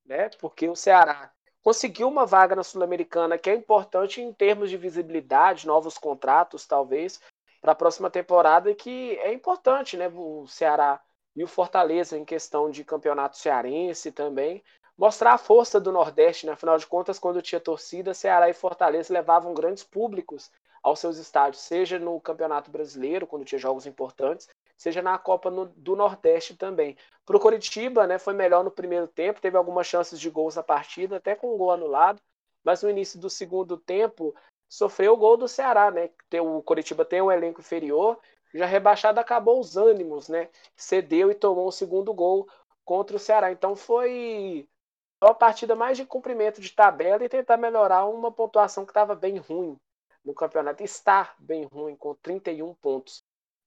né? Porque o Ceará conseguiu uma vaga na Sul-Americana que é importante em termos de visibilidade, novos contratos, talvez, para a próxima temporada, que é importante, né? O Ceará e o Fortaleza em questão de campeonato cearense também mostrar a força do Nordeste, né? afinal de contas, quando tinha torcida, Ceará e Fortaleza levavam grandes públicos aos seus estádios, seja no Campeonato Brasileiro, quando tinha jogos importantes, seja na Copa no, do Nordeste também. Para o Coritiba, né, foi melhor no primeiro tempo, teve algumas chances de gols na partida, até com um gol anulado, mas no início do segundo tempo sofreu o gol do Ceará, né? O Coritiba tem um elenco inferior, já rebaixado acabou os ânimos, né? Cedeu e tomou o segundo gol contra o Ceará. Então foi uma partida mais de cumprimento de tabela e tentar melhorar uma pontuação que estava bem ruim no campeonato. Está bem ruim, com 31 pontos.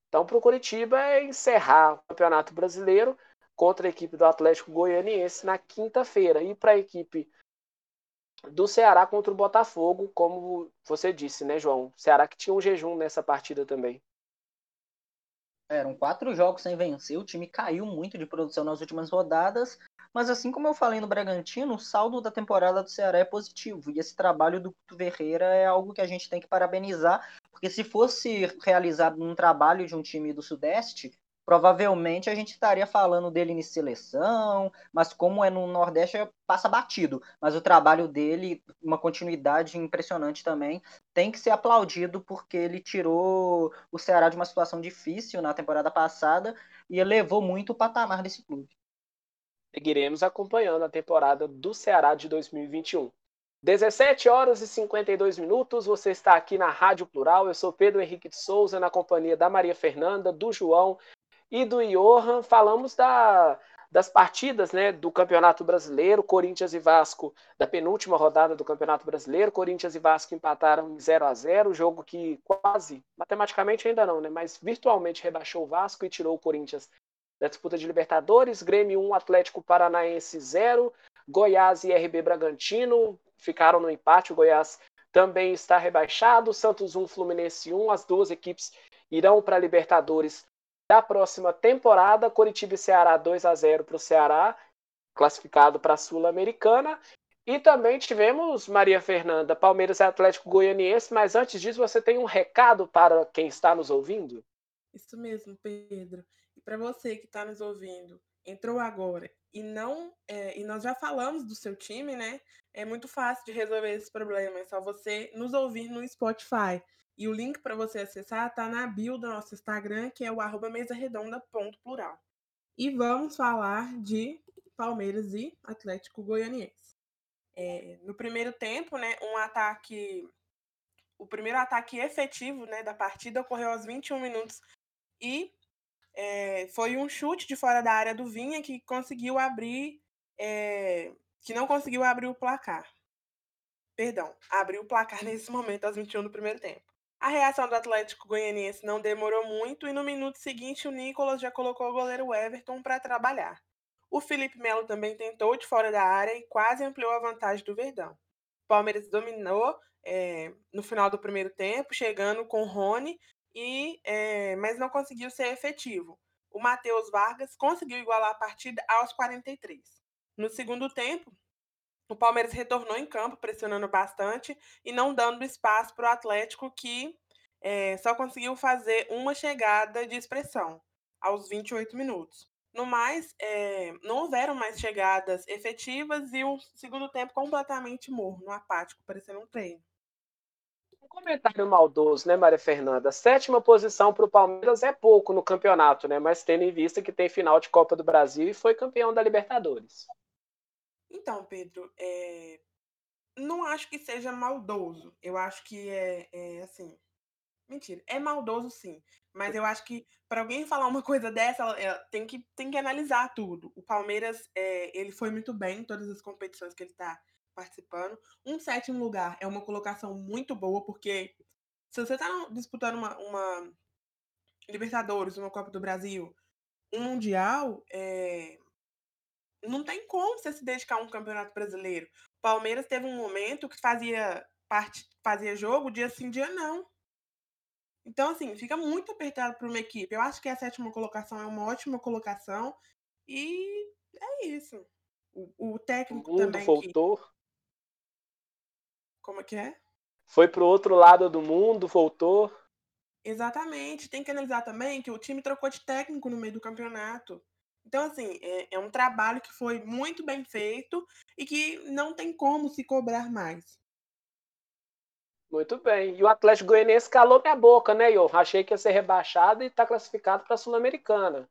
Então, para o Curitiba é encerrar o Campeonato Brasileiro contra a equipe do Atlético Goianiense na quinta-feira. E para a equipe do Ceará contra o Botafogo, como você disse, né, João? Ceará que tinha um jejum nessa partida também. Eram quatro jogos sem vencer, o time caiu muito de produção nas últimas rodadas mas assim como eu falei no Bragantino, o saldo da temporada do Ceará é positivo. E esse trabalho do Couto Ferreira é algo que a gente tem que parabenizar, porque se fosse realizado num trabalho de um time do Sudeste, provavelmente a gente estaria falando dele em seleção, mas como é no Nordeste, passa batido. Mas o trabalho dele, uma continuidade impressionante também, tem que ser aplaudido porque ele tirou o Ceará de uma situação difícil na temporada passada e elevou muito o patamar desse clube seguiremos acompanhando a temporada do Ceará de 2021. 17 horas e 52 minutos, você está aqui na Rádio Plural. Eu sou Pedro Henrique de Souza, na companhia da Maria Fernanda, do João e do Johan. Falamos da, das partidas né, do Campeonato Brasileiro, Corinthians e Vasco, da penúltima rodada do Campeonato Brasileiro. Corinthians e Vasco empataram em 0 a 0 jogo que quase, matematicamente ainda não, né, mas virtualmente rebaixou o Vasco e tirou o Corinthians da disputa de Libertadores, Grêmio 1, Atlético Paranaense 0, Goiás e RB Bragantino ficaram no empate, o Goiás também está rebaixado, Santos 1, Fluminense 1, as duas equipes irão para a Libertadores da próxima temporada. Coritiba e Ceará 2 a 0 para o Ceará, classificado para a Sul-Americana. E também tivemos Maria Fernanda, Palmeiras e Atlético Goianiense, mas antes disso você tem um recado para quem está nos ouvindo? Isso mesmo, Pedro. Para você que está nos ouvindo, entrou agora e não é, e nós já falamos do seu time, né? É muito fácil de resolver esse problema. É só você nos ouvir no Spotify. E o link para você acessar está na bio do nosso Instagram, que é o arroba mesarredonda.plural. E vamos falar de Palmeiras e Atlético Goianiense. É, no primeiro tempo, né, um ataque. O primeiro ataque efetivo né, da partida ocorreu aos 21 minutos e é, foi um chute de fora da área do Vinha que conseguiu abrir. É, que não conseguiu abrir o placar. Perdão, abriu o placar nesse momento, aos 21 do primeiro tempo. A reação do Atlético Goianiense não demorou muito e no minuto seguinte o Nicolas já colocou o goleiro Everton para trabalhar. O Felipe Melo também tentou de fora da área e quase ampliou a vantagem do Verdão. Palmeiras dominou é, no final do primeiro tempo, chegando com Rony, e, é, mas não conseguiu ser efetivo. O Matheus Vargas conseguiu igualar a partida aos 43. No segundo tempo, o Palmeiras retornou em campo, pressionando bastante e não dando espaço para o Atlético, que é, só conseguiu fazer uma chegada de expressão aos 28 minutos. No mais, é, não houveram mais chegadas efetivas e o segundo tempo completamente morno, apático, parecendo um treino. Comentário maldoso, né, Maria Fernanda? Sétima posição para o Palmeiras é pouco no campeonato, né? Mas tendo em vista que tem final de Copa do Brasil e foi campeão da Libertadores. Então, Pedro, é... não acho que seja maldoso. Eu acho que é, é assim. Mentira, é maldoso sim. Mas eu acho que para alguém falar uma coisa dessa, ela, tem, que, tem que analisar tudo. O Palmeiras, é, ele foi muito bem em todas as competições que ele está participando. Um sétimo lugar é uma colocação muito boa, porque se você está disputando uma, uma, Libertadores, uma Copa do Brasil, um Mundial, é, não tem como você se dedicar a um campeonato brasileiro. O Palmeiras teve um momento que fazia parte, fazia jogo dia sim, dia não. Então, assim, fica muito apertado para uma equipe. Eu acho que a sétima colocação é uma ótima colocação. E é isso. O, o técnico o mundo também. voltou. Que... Como é que é? Foi pro outro lado do mundo, voltou. Exatamente. Tem que analisar também que o time trocou de técnico no meio do campeonato. Então, assim, é, é um trabalho que foi muito bem feito e que não tem como se cobrar mais. Muito bem. E o Atlético Goianiense calou minha boca, né, Iô? Achei que ia ser rebaixado e está classificado para a Sul-Americana.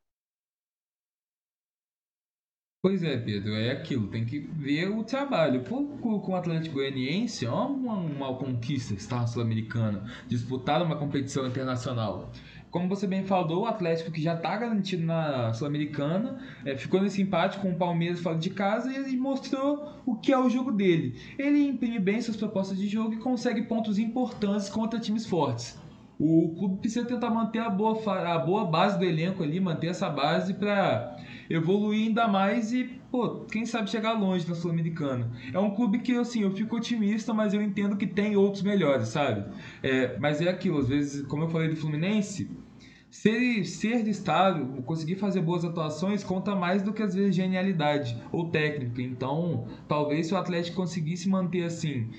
Pois é, Pedro, é aquilo, tem que ver o trabalho. Com, com o Atlético Goianiense, é uma, uma conquista estar na Sul-Americana, disputar uma competição internacional como você bem falou, o Atlético que já está garantido na Sul-Americana, é, ficou nesse empate com o Palmeiras fora de casa e mostrou o que é o jogo dele. Ele imprime bem suas propostas de jogo e consegue pontos importantes contra times fortes. O clube precisa tentar manter a boa, a boa base do elenco ali, manter essa base para evoluir ainda mais e, pô, quem sabe chegar longe na Sul-Americana. É um clube que, assim, eu fico otimista, mas eu entendo que tem outros melhores, sabe? É, mas é aquilo, às vezes, como eu falei do Fluminense, ser, ser estável, conseguir fazer boas atuações, conta mais do que às vezes genialidade ou técnica. Então, talvez se o Atlético conseguisse manter assim,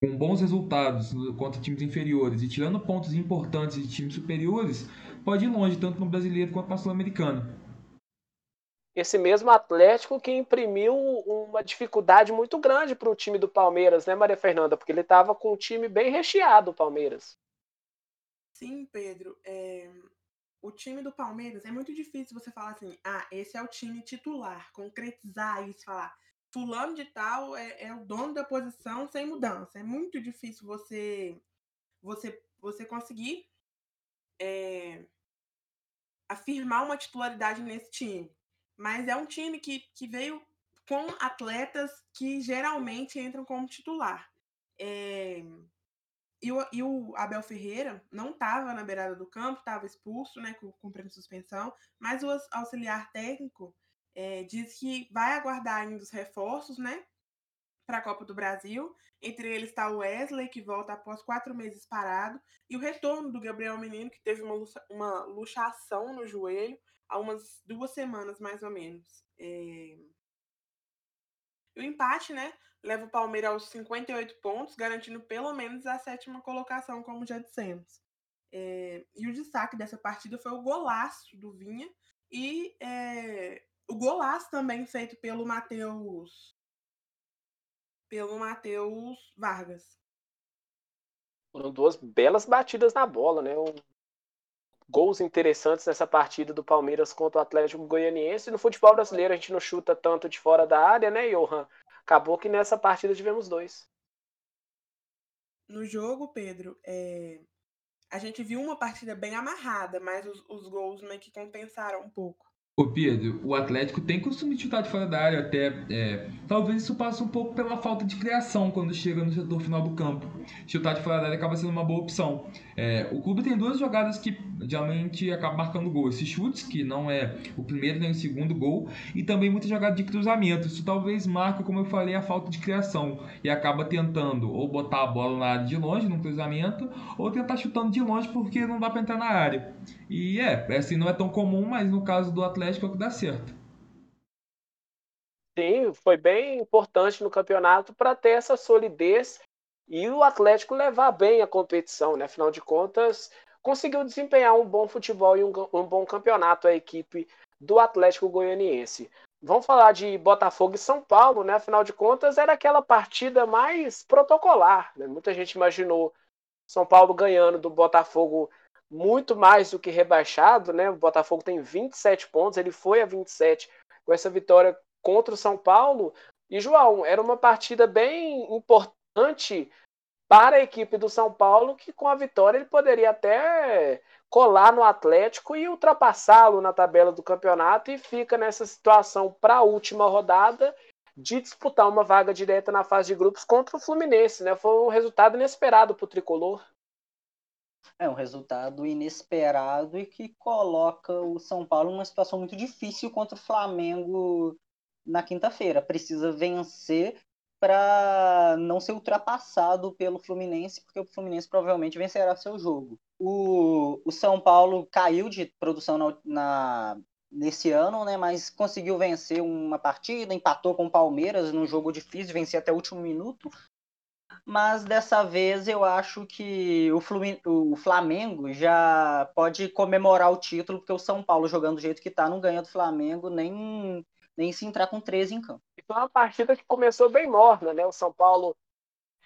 com bons resultados contra times inferiores e tirando pontos importantes de times superiores, pode ir longe, tanto no brasileiro quanto na Sul-Americana. Esse mesmo Atlético que imprimiu uma dificuldade muito grande para o time do Palmeiras, né, Maria Fernanda? Porque ele estava com um time bem recheado, o Palmeiras. Sim, Pedro. É... O time do Palmeiras é muito difícil você falar assim, ah, esse é o time titular, concretizar isso, falar, fulano de tal é, é o dono da posição sem mudança. É muito difícil você você você conseguir é, afirmar uma titularidade nesse time. Mas é um time que, que veio com atletas que geralmente entram como titular. É, e o, e o Abel Ferreira não estava na beirada do campo, estava expulso, né, cumprindo suspensão, mas o auxiliar técnico é, diz que vai aguardar ainda os reforços, né, para a Copa do Brasil. Entre eles está o Wesley, que volta após quatro meses parado, e o retorno do Gabriel Menino, que teve uma, uma luxação no joelho há umas duas semanas, mais ou menos. É... O empate, né, leva o Palmeiras aos 58 pontos, garantindo pelo menos a sétima colocação, como já dissemos. É... E o destaque dessa partida foi o golaço do Vinha e é... o golaço também feito pelo Matheus pelo Matheus Vargas. Foram duas belas batidas na bola, né? Um... Gols interessantes nessa partida do Palmeiras contra o Atlético Goianiense. No futebol brasileiro a gente não chuta tanto de fora da área, né, Johan? Acabou que nessa partida tivemos dois. No jogo, Pedro, é... a gente viu uma partida bem amarrada, mas os, os gols meio que compensaram um pouco. Ô Pedro, o Atlético tem costume de chutar de fora da área até. É, talvez isso passe um pouco pela falta de criação quando chega no setor final do campo. Chutar de fora da área acaba sendo uma boa opção. É, o clube tem duas jogadas que geralmente acabam marcando gol. Esses chutes, que não é o primeiro nem o segundo gol, e também muita jogada de cruzamento. Isso talvez marque, como eu falei, a falta de criação. E acaba tentando ou botar a bola na área de longe, no cruzamento, ou tentar chutando de longe porque não dá para entrar na área. E é, assim, não é tão comum, mas no caso do Atlético é o que dá certo. Sim, foi bem importante no campeonato para ter essa solidez e o Atlético levar bem a competição, né? Afinal de contas, conseguiu desempenhar um bom futebol e um, um bom campeonato a equipe do Atlético Goianiense. Vamos falar de Botafogo e São Paulo, né? Afinal de contas, era aquela partida mais protocolar. Né? Muita gente imaginou São Paulo ganhando do Botafogo muito mais do que rebaixado, né? O Botafogo tem 27 pontos, ele foi a 27 com essa vitória contra o São Paulo. E João, era uma partida bem importante para a equipe do São Paulo, que com a vitória ele poderia até colar no Atlético e ultrapassá-lo na tabela do campeonato e fica nessa situação para a última rodada de disputar uma vaga direta na fase de grupos contra o Fluminense, né? Foi um resultado inesperado para o tricolor. É um resultado inesperado e que coloca o São Paulo numa situação muito difícil contra o Flamengo na quinta-feira. Precisa vencer para não ser ultrapassado pelo Fluminense, porque o Fluminense provavelmente vencerá seu jogo. O, o São Paulo caiu de produção na, na, nesse ano, né, mas conseguiu vencer uma partida, empatou com o Palmeiras num jogo difícil, vencer até o último minuto, mas dessa vez eu acho que o Flamengo já pode comemorar o título, porque o São Paulo, jogando do jeito que tá, não ganha do Flamengo nem, nem se entrar com 13 em campo. Foi uma partida que começou bem morna, né? O São Paulo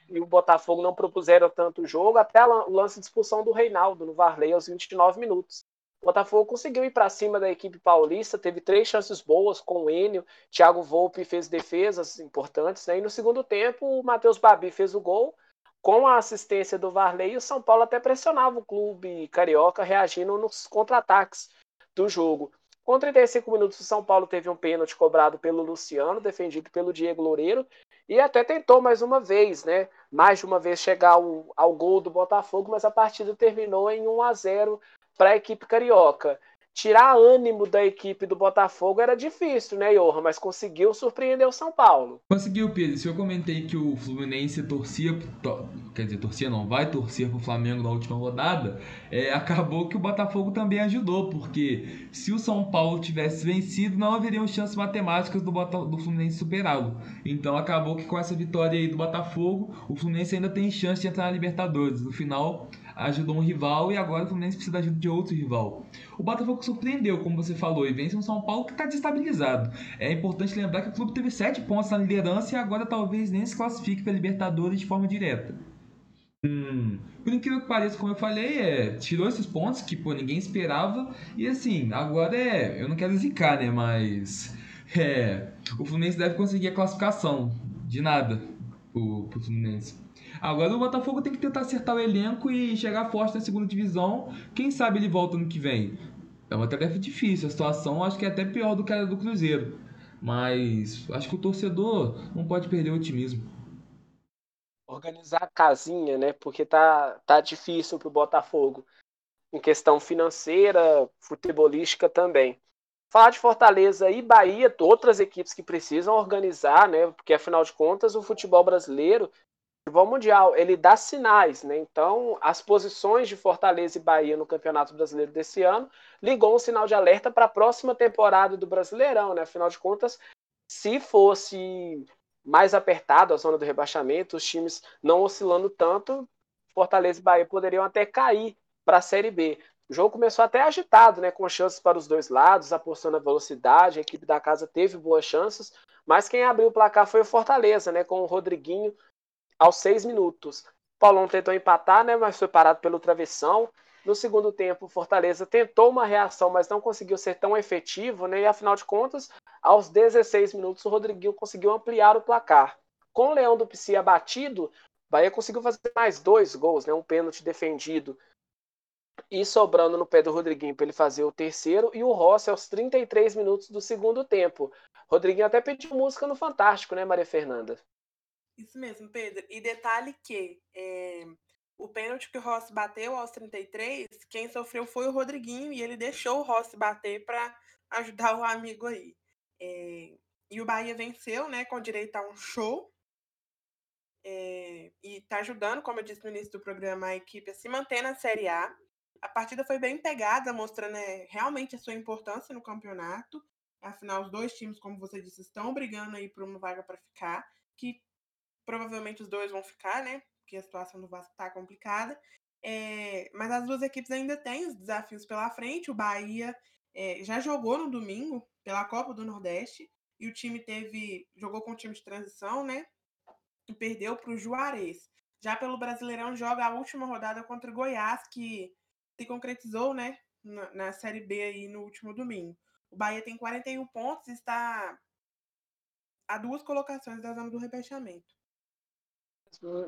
e o Botafogo não propuseram tanto jogo, até o lance de expulsão do Reinaldo no Varley aos 29 minutos. O Botafogo conseguiu ir para cima da equipe paulista, teve três chances boas com o Enio, Thiago Volpe fez defesas importantes, né? e no segundo tempo o Matheus Babi fez o gol, com a assistência do Varley, e o São Paulo até pressionava o clube carioca, reagindo nos contra-ataques do jogo. Com 35 minutos, o São Paulo teve um pênalti cobrado pelo Luciano, defendido pelo Diego Loureiro, e até tentou mais uma vez, né? Mais de uma vez chegar ao, ao gol do Botafogo, mas a partida terminou em 1 a 0 para a equipe carioca. Tirar ânimo da equipe do Botafogo era difícil, né, Johan? Mas conseguiu surpreender o São Paulo. Conseguiu, Pedro. Se eu comentei que o Fluminense torcia, to, quer dizer, torcia não, vai torcer pro Flamengo na última rodada, é, acabou que o Botafogo também ajudou, porque se o São Paulo tivesse vencido, não haveriam chances matemáticas do, Bota, do Fluminense superá-lo. Então acabou que com essa vitória aí do Botafogo, o Fluminense ainda tem chance de entrar na Libertadores. No final, ajudou um rival e agora o Fluminense precisa da ajuda de outro rival. O Botafogo surpreendeu, como você falou, e vence um São Paulo que está desestabilizado. É importante lembrar que o clube teve 7 pontos na liderança e agora talvez nem se classifique para Libertadores de forma direta. Hum, por incrível que pareça, como eu falei, é, tirou esses pontos que pô, ninguém esperava. E assim, agora é. Eu não quero zicar, né? Mas. É, o Fluminense deve conseguir a classificação. De nada pro, pro Fluminense. Agora o Botafogo tem que tentar acertar o elenco e chegar forte na segunda divisão. Quem sabe ele volta no que vem. É uma tarefa difícil. A situação acho que é até pior do que a do Cruzeiro. Mas acho que o torcedor não pode perder o otimismo. Organizar a casinha, né? Porque tá, tá difícil pro Botafogo. Em questão financeira, futebolística também. Falar de Fortaleza e Bahia, outras equipes que precisam organizar, né? Porque afinal de contas, o futebol brasileiro, futebol mundial, ele dá sinais, né? Então, as posições de Fortaleza e Bahia no Campeonato Brasileiro desse ano ligou um sinal de alerta para a próxima temporada do Brasileirão, né? Afinal de contas, se fosse mais apertado a zona do rebaixamento, os times não oscilando tanto, Fortaleza e Bahia poderiam até cair para a Série B. O jogo começou até agitado, né, com chances para os dois lados, apostando na velocidade, a equipe da casa teve boas chances, mas quem abriu o placar foi o Fortaleza, né, com o Rodriguinho aos seis minutos. Paulão tentou empatar, né, mas foi parado pelo travessão. No segundo tempo, o Fortaleza tentou uma reação, mas não conseguiu ser tão efetivo, né, e afinal de contas, aos 16 minutos, o Rodriguinho conseguiu ampliar o placar. Com o Leão do Pici abatido, Bahia conseguiu fazer mais dois gols, né? um pênalti defendido e sobrando no pé do Rodriguinho para ele fazer o terceiro, e o Rossi aos 33 minutos do segundo tempo. Rodriguinho até pediu música no Fantástico, né, Maria Fernanda? Isso mesmo, Pedro. E detalhe que é, o pênalti que o Rossi bateu aos 33, quem sofreu foi o Rodriguinho, e ele deixou o Rossi bater para ajudar o amigo aí. É, e o Bahia venceu, né, com direito a um show. É, e está ajudando, como eu disse no início do programa, a equipe a se manter na Série A. A partida foi bem pegada, mostrando né, realmente a sua importância no campeonato. Afinal, os dois times, como você disse, estão brigando aí por uma vaga para ficar, que provavelmente os dois vão ficar, né? Porque a situação do Vasco está complicada. É, mas as duas equipes ainda têm os desafios pela frente. O Bahia é, já jogou no domingo pela Copa do Nordeste e o time teve jogou com o time de transição, né? E perdeu para o Juarez. Já pelo Brasileirão joga a última rodada contra o Goiás, que se concretizou, né? Na, na Série B aí no último domingo. O Bahia tem 41 pontos e está a duas colocações da zona do rebaixamento.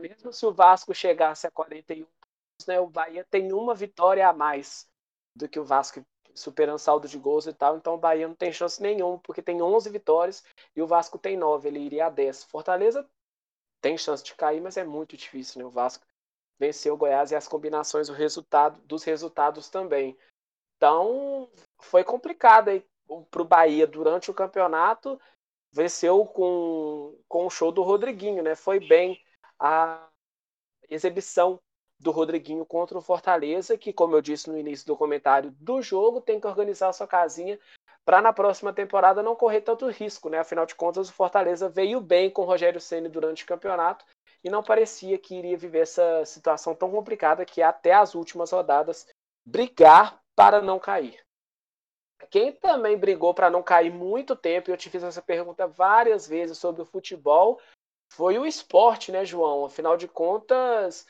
Mesmo se o Vasco chegasse a 41 pontos, né, o Bahia tem uma vitória a mais do que o Vasco superando saldo de gols e tal. Então o Bahia não tem chance nenhuma, porque tem 11 vitórias e o Vasco tem 9, ele iria a 10. Fortaleza tem chance de cair, mas é muito difícil, né? O Vasco venceu o Goiás e as combinações do resultado, dos resultados também. Então foi complicado aí para o Bahia durante o campeonato. Venceu com, com o show do Rodriguinho, né? Foi bem a exibição do Rodriguinho contra o Fortaleza, que, como eu disse no início do comentário do jogo, tem que organizar sua casinha para na próxima temporada não correr tanto risco, né? Afinal de contas, o Fortaleza veio bem com o Rogério Ceni durante o campeonato e não parecia que iria viver essa situação tão complicada que é até as últimas rodadas brigar para não cair. Quem também brigou para não cair muito tempo, eu te fiz essa pergunta várias vezes sobre o futebol, foi o esporte, né, João? Afinal de contas,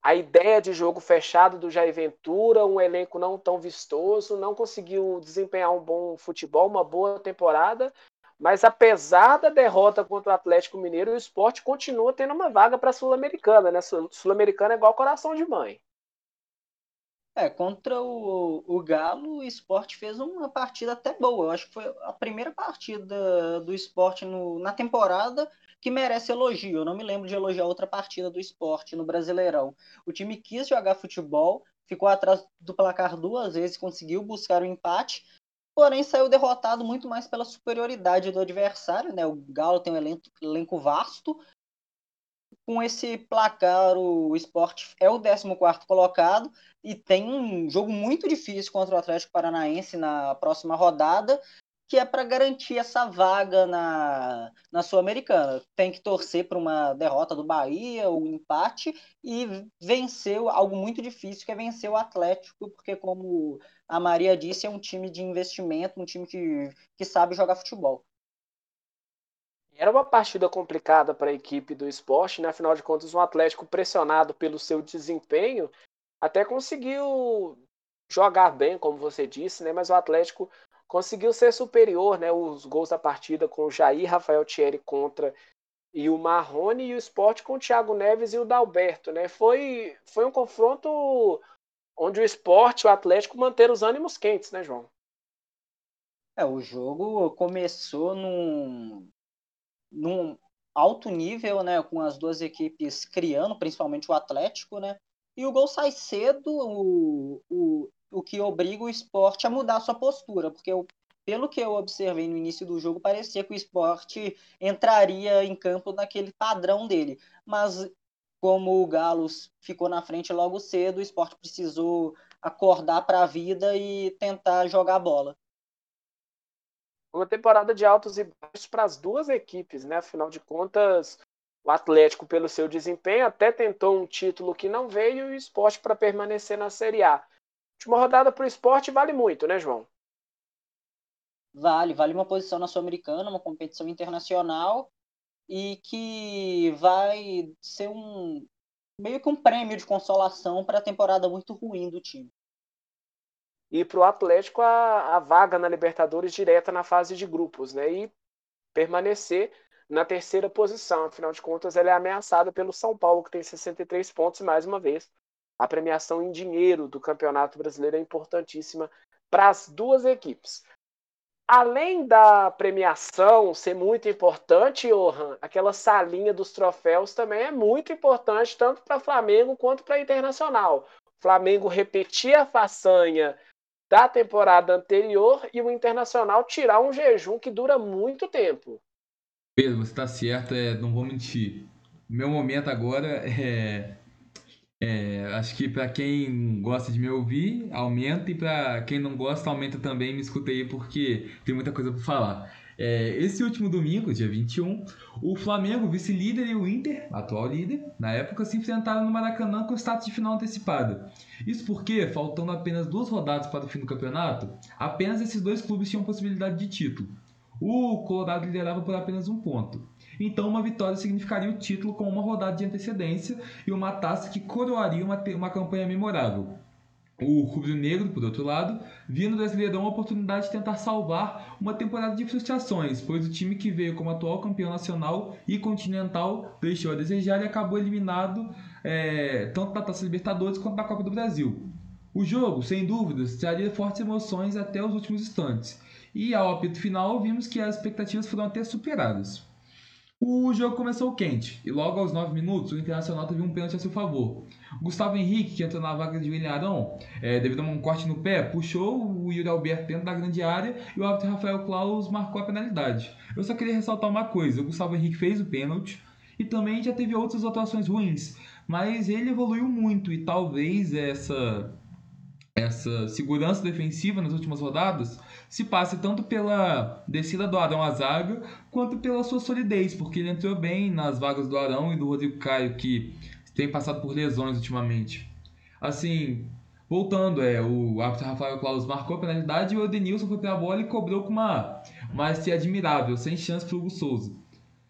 a ideia de jogo fechado do Jair Ventura, um elenco não tão vistoso, não conseguiu desempenhar um bom futebol, uma boa temporada, mas apesar da derrota contra o Atlético Mineiro, o esporte continua tendo uma vaga para a Sul-Americana, né? Sul-Americana é igual coração de mãe. É, contra o, o Galo, o esporte fez uma partida até boa. Eu acho que foi a primeira partida do esporte no, na temporada que merece elogio. Eu não me lembro de elogiar outra partida do esporte no Brasileirão. O time quis jogar futebol, ficou atrás do placar duas vezes, conseguiu buscar o empate, porém saiu derrotado muito mais pela superioridade do adversário. Né? O Galo tem um elenco, elenco vasto. Com esse placar, o esporte é o 14 colocado e tem um jogo muito difícil contra o Atlético Paranaense na próxima rodada que é para garantir essa vaga na, na Sul-Americana. Tem que torcer para uma derrota do Bahia, um empate, e vencer algo muito difícil, que é vencer o Atlético, porque, como a Maria disse, é um time de investimento, um time que, que sabe jogar futebol. Era uma partida complicada para a equipe do esporte, né? afinal de contas, um Atlético pressionado pelo seu desempenho até conseguiu jogar bem, como você disse, né? mas o Atlético conseguiu ser superior, né? Os gols da partida com o Jair Rafael Thierry contra e o Marrone e o Sport com o Thiago Neves e o Dalberto, né? Foi, foi um confronto onde o Sport e o Atlético manteram os ânimos quentes, né, João? É, o jogo começou num, num alto nível, né, com as duas equipes criando, principalmente o Atlético, né? E o gol sai cedo, o, o, o que obriga o esporte a mudar a sua postura, porque o, pelo que eu observei no início do jogo, parecia que o esporte entraria em campo naquele padrão dele. Mas como o Galo ficou na frente logo cedo, o esporte precisou acordar para a vida e tentar jogar bola. Uma temporada de altos e baixos para as duas equipes, né? Afinal de contas, o Atlético, pelo seu desempenho, até tentou um título que não veio e o esporte para permanecer na Série A. Última rodada para o esporte vale muito, né, João? Vale, vale uma posição na Sul-Americana, uma competição internacional e que vai ser um meio que um prêmio de consolação para a temporada muito ruim do time. E para o Atlético a, a vaga na Libertadores direta na fase de grupos, né? E permanecer na terceira posição. Afinal de contas, ela é ameaçada pelo São Paulo, que tem 63 pontos, mais uma vez, a premiação em dinheiro do Campeonato Brasileiro é importantíssima para as duas equipes além da premiação ser muito importante, Johan, aquela salinha dos troféus também é muito importante, tanto para Flamengo quanto para Internacional. O Flamengo repetir a façanha da temporada anterior e o Internacional tirar um jejum que dura muito tempo. Pedro, você está certo, é, não vou mentir. Meu momento agora é é, acho que para quem gosta de me ouvir, aumenta, e para quem não gosta, aumenta também. Me escuta aí porque tem muita coisa para falar. É, esse último domingo, dia 21, o Flamengo, vice-líder, e o Inter, atual líder, na época, se enfrentaram no Maracanã com status de final antecipado. Isso porque, faltando apenas duas rodadas para o fim do campeonato, apenas esses dois clubes tinham possibilidade de título. O Colorado liderava por apenas um ponto. Então, uma vitória significaria o título com uma rodada de antecedência e uma taça que coroaria uma, uma campanha memorável. O rubro-negro, por outro lado, via no Brasileirão a oportunidade de tentar salvar uma temporada de frustrações, pois o time que veio como atual campeão nacional e continental deixou a desejar e acabou eliminado é, tanto da Taça Libertadores quanto da Copa do Brasil. O jogo, sem dúvidas, traria fortes emoções até os últimos instantes, e ao apito final vimos que as expectativas foram até superadas. O jogo começou quente e logo aos 9 minutos o Internacional teve um pênalti a seu favor. Gustavo Henrique, que entrou na vaga de William Arão, é, devido a um corte no pé, puxou o Yuri Alberto dentro da grande área e o árbitro Rafael Claus marcou a penalidade. Eu só queria ressaltar uma coisa: o Gustavo Henrique fez o pênalti e também já teve outras atuações ruins, mas ele evoluiu muito e talvez essa essa segurança defensiva nas últimas rodadas se passe tanto pela descida do Arão à zaga quanto pela sua solidez, porque ele entrou bem nas vagas do Arão e do Rodrigo Caio, que tem passado por lesões ultimamente. Assim, voltando, é, o árbitro Rafael Claus marcou a penalidade e o Edenilson foi a bola e cobrou com uma maestria admirável, sem chance para o Hugo Souza.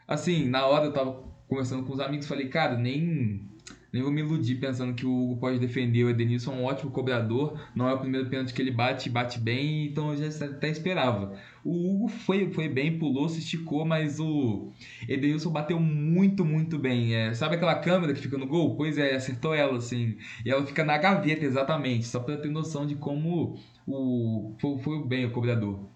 Assim, na hora eu tava conversando com os amigos, falei, cara, nem nem vou me iludir pensando que o Hugo pode defender. O Edenilson um ótimo cobrador. Não é o primeiro pênalti que ele bate, bate bem, então eu já até esperava. O Hugo foi, foi bem, pulou, se esticou, mas o Edenilson bateu muito, muito bem. É, sabe aquela câmera que fica no gol? Pois é, acertou ela, assim. E ela fica na gaveta, exatamente. Só para ter noção de como o, foi, foi bem o cobrador.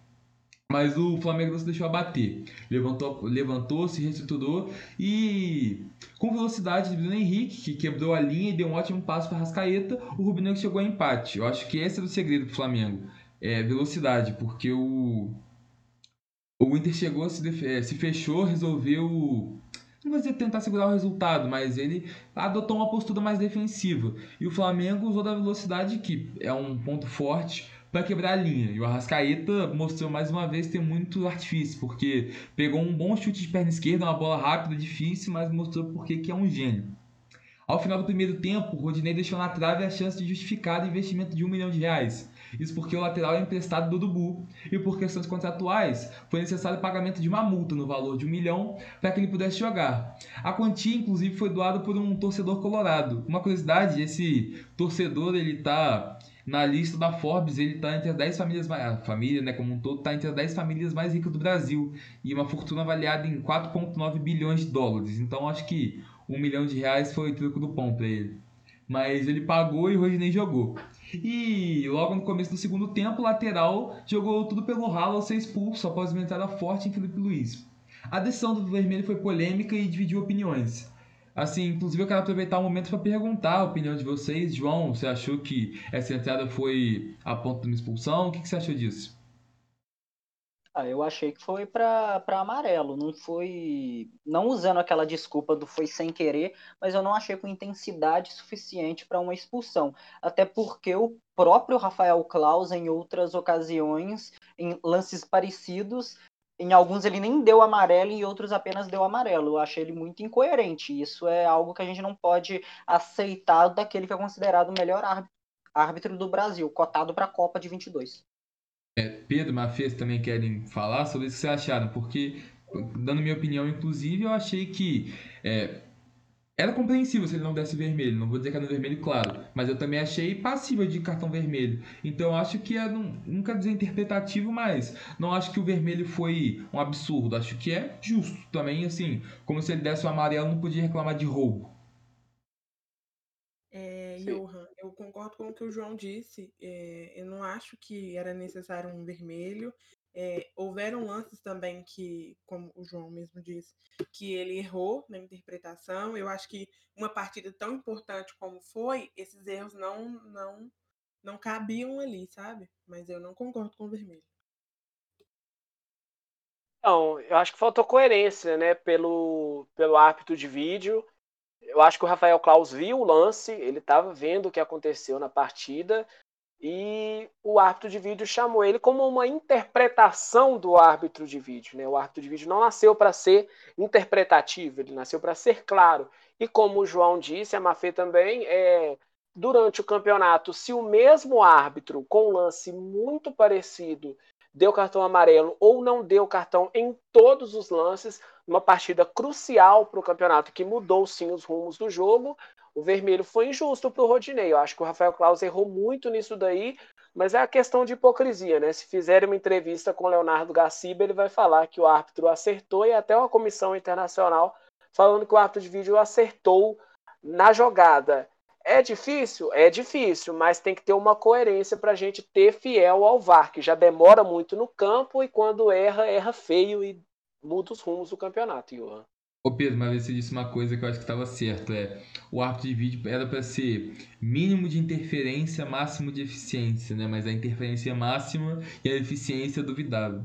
Mas o Flamengo não se deixou abater. Levantou, levantou, se reestruturou e com velocidade do Henrique, que quebrou a linha e deu um ótimo passo para Rascaeta, o Rubinho chegou a empate. Eu acho que esse era o segredo do Flamengo. É velocidade, porque o o Inter chegou, se, é, se fechou, resolveu não vou dizer tentar segurar o resultado, mas ele adotou uma postura mais defensiva. E o Flamengo usou da velocidade, que é um ponto forte, para quebrar a linha. E o Arrascaeta mostrou mais uma vez ter muito artifício, porque pegou um bom chute de perna esquerda, uma bola rápida, difícil, mas mostrou porque que é um gênio. Ao final do primeiro tempo, o Rodinei deixou na trave a chance de justificar o investimento de um milhão de reais. Isso porque o lateral é emprestado do Dubu e por questões contratuais foi necessário o pagamento de uma multa no valor de um milhão para que ele pudesse jogar. A quantia, inclusive, foi doada por um torcedor colorado. Uma curiosidade, esse torcedor ele está na lista da Forbes, ele está entre as 10 famílias mais. A família, né, como um todo, está entre as 10 famílias mais ricas do Brasil. E uma fortuna avaliada em 4,9 bilhões de dólares. Então acho que um milhão de reais foi o truco do pão para ele. Mas ele pagou e o Rodinei jogou. E logo no começo do segundo tempo, o lateral jogou tudo pelo ralo ao ser expulso após uma entrada forte em Felipe Luiz. A decisão do vermelho foi polêmica e dividiu opiniões. Assim, inclusive eu quero aproveitar o momento para perguntar a opinião de vocês. João, você achou que essa entrada foi a ponto de uma expulsão? O que, que você achou disso? Ah, eu achei que foi para amarelo, não foi. Não usando aquela desculpa do foi sem querer, mas eu não achei com intensidade suficiente para uma expulsão. Até porque o próprio Rafael Klaus, em outras ocasiões, em lances parecidos, em alguns ele nem deu amarelo e outros apenas deu amarelo. Eu achei ele muito incoerente. Isso é algo que a gente não pode aceitar daquele que é considerado o melhor árbitro do Brasil, cotado para a Copa de 22. É, Pedro, Mafês também querem falar sobre isso que vocês acharam, porque, dando minha opinião, inclusive, eu achei que é, era compreensível se ele não desse vermelho, não vou dizer que era no vermelho claro, mas eu também achei passível de cartão vermelho. Então eu acho que é, não, nunca dizer interpretativo, mas não acho que o vermelho foi um absurdo, acho que é justo também, assim, como se ele desse o amarelo, não podia reclamar de roubo. É, Johan, eu concordo com o que o João disse. É, eu não acho que era necessário um vermelho. É, houveram lances também que, como o João mesmo disse, que ele errou na interpretação. Eu acho que uma partida tão importante como foi, esses erros não não não cabiam ali, sabe? Mas eu não concordo com o vermelho. Não, eu acho que faltou coerência, né, pelo, pelo árbitro de vídeo eu acho que o Rafael Klaus viu o lance, ele estava vendo o que aconteceu na partida e o árbitro de vídeo chamou ele como uma interpretação do árbitro de vídeo. Né? O árbitro de vídeo não nasceu para ser interpretativo, ele nasceu para ser claro. E como o João disse, a Mafê também, é, durante o campeonato, se o mesmo árbitro com um lance muito parecido deu cartão amarelo ou não deu cartão em todos os lances, uma partida crucial para o campeonato que mudou sim os rumos do jogo. O vermelho foi injusto para o Rodinei. Eu acho que o Rafael Claus errou muito nisso daí, mas é a questão de hipocrisia, né? Se fizerem uma entrevista com o Leonardo Gaciba, ele vai falar que o árbitro acertou e até uma comissão internacional falando que o árbitro de vídeo acertou na jogada. É difícil? É difícil, mas tem que ter uma coerência para a gente ter fiel ao VAR, que já demora muito no campo e quando erra, erra feio e muda os rumos do campeonato, Johan. Ô Pedro, mas você disse uma coisa que eu acho que estava certo, é o árbitro de vídeo era para ser mínimo de interferência, máximo de eficiência, né? Mas a interferência máxima e a eficiência duvidável.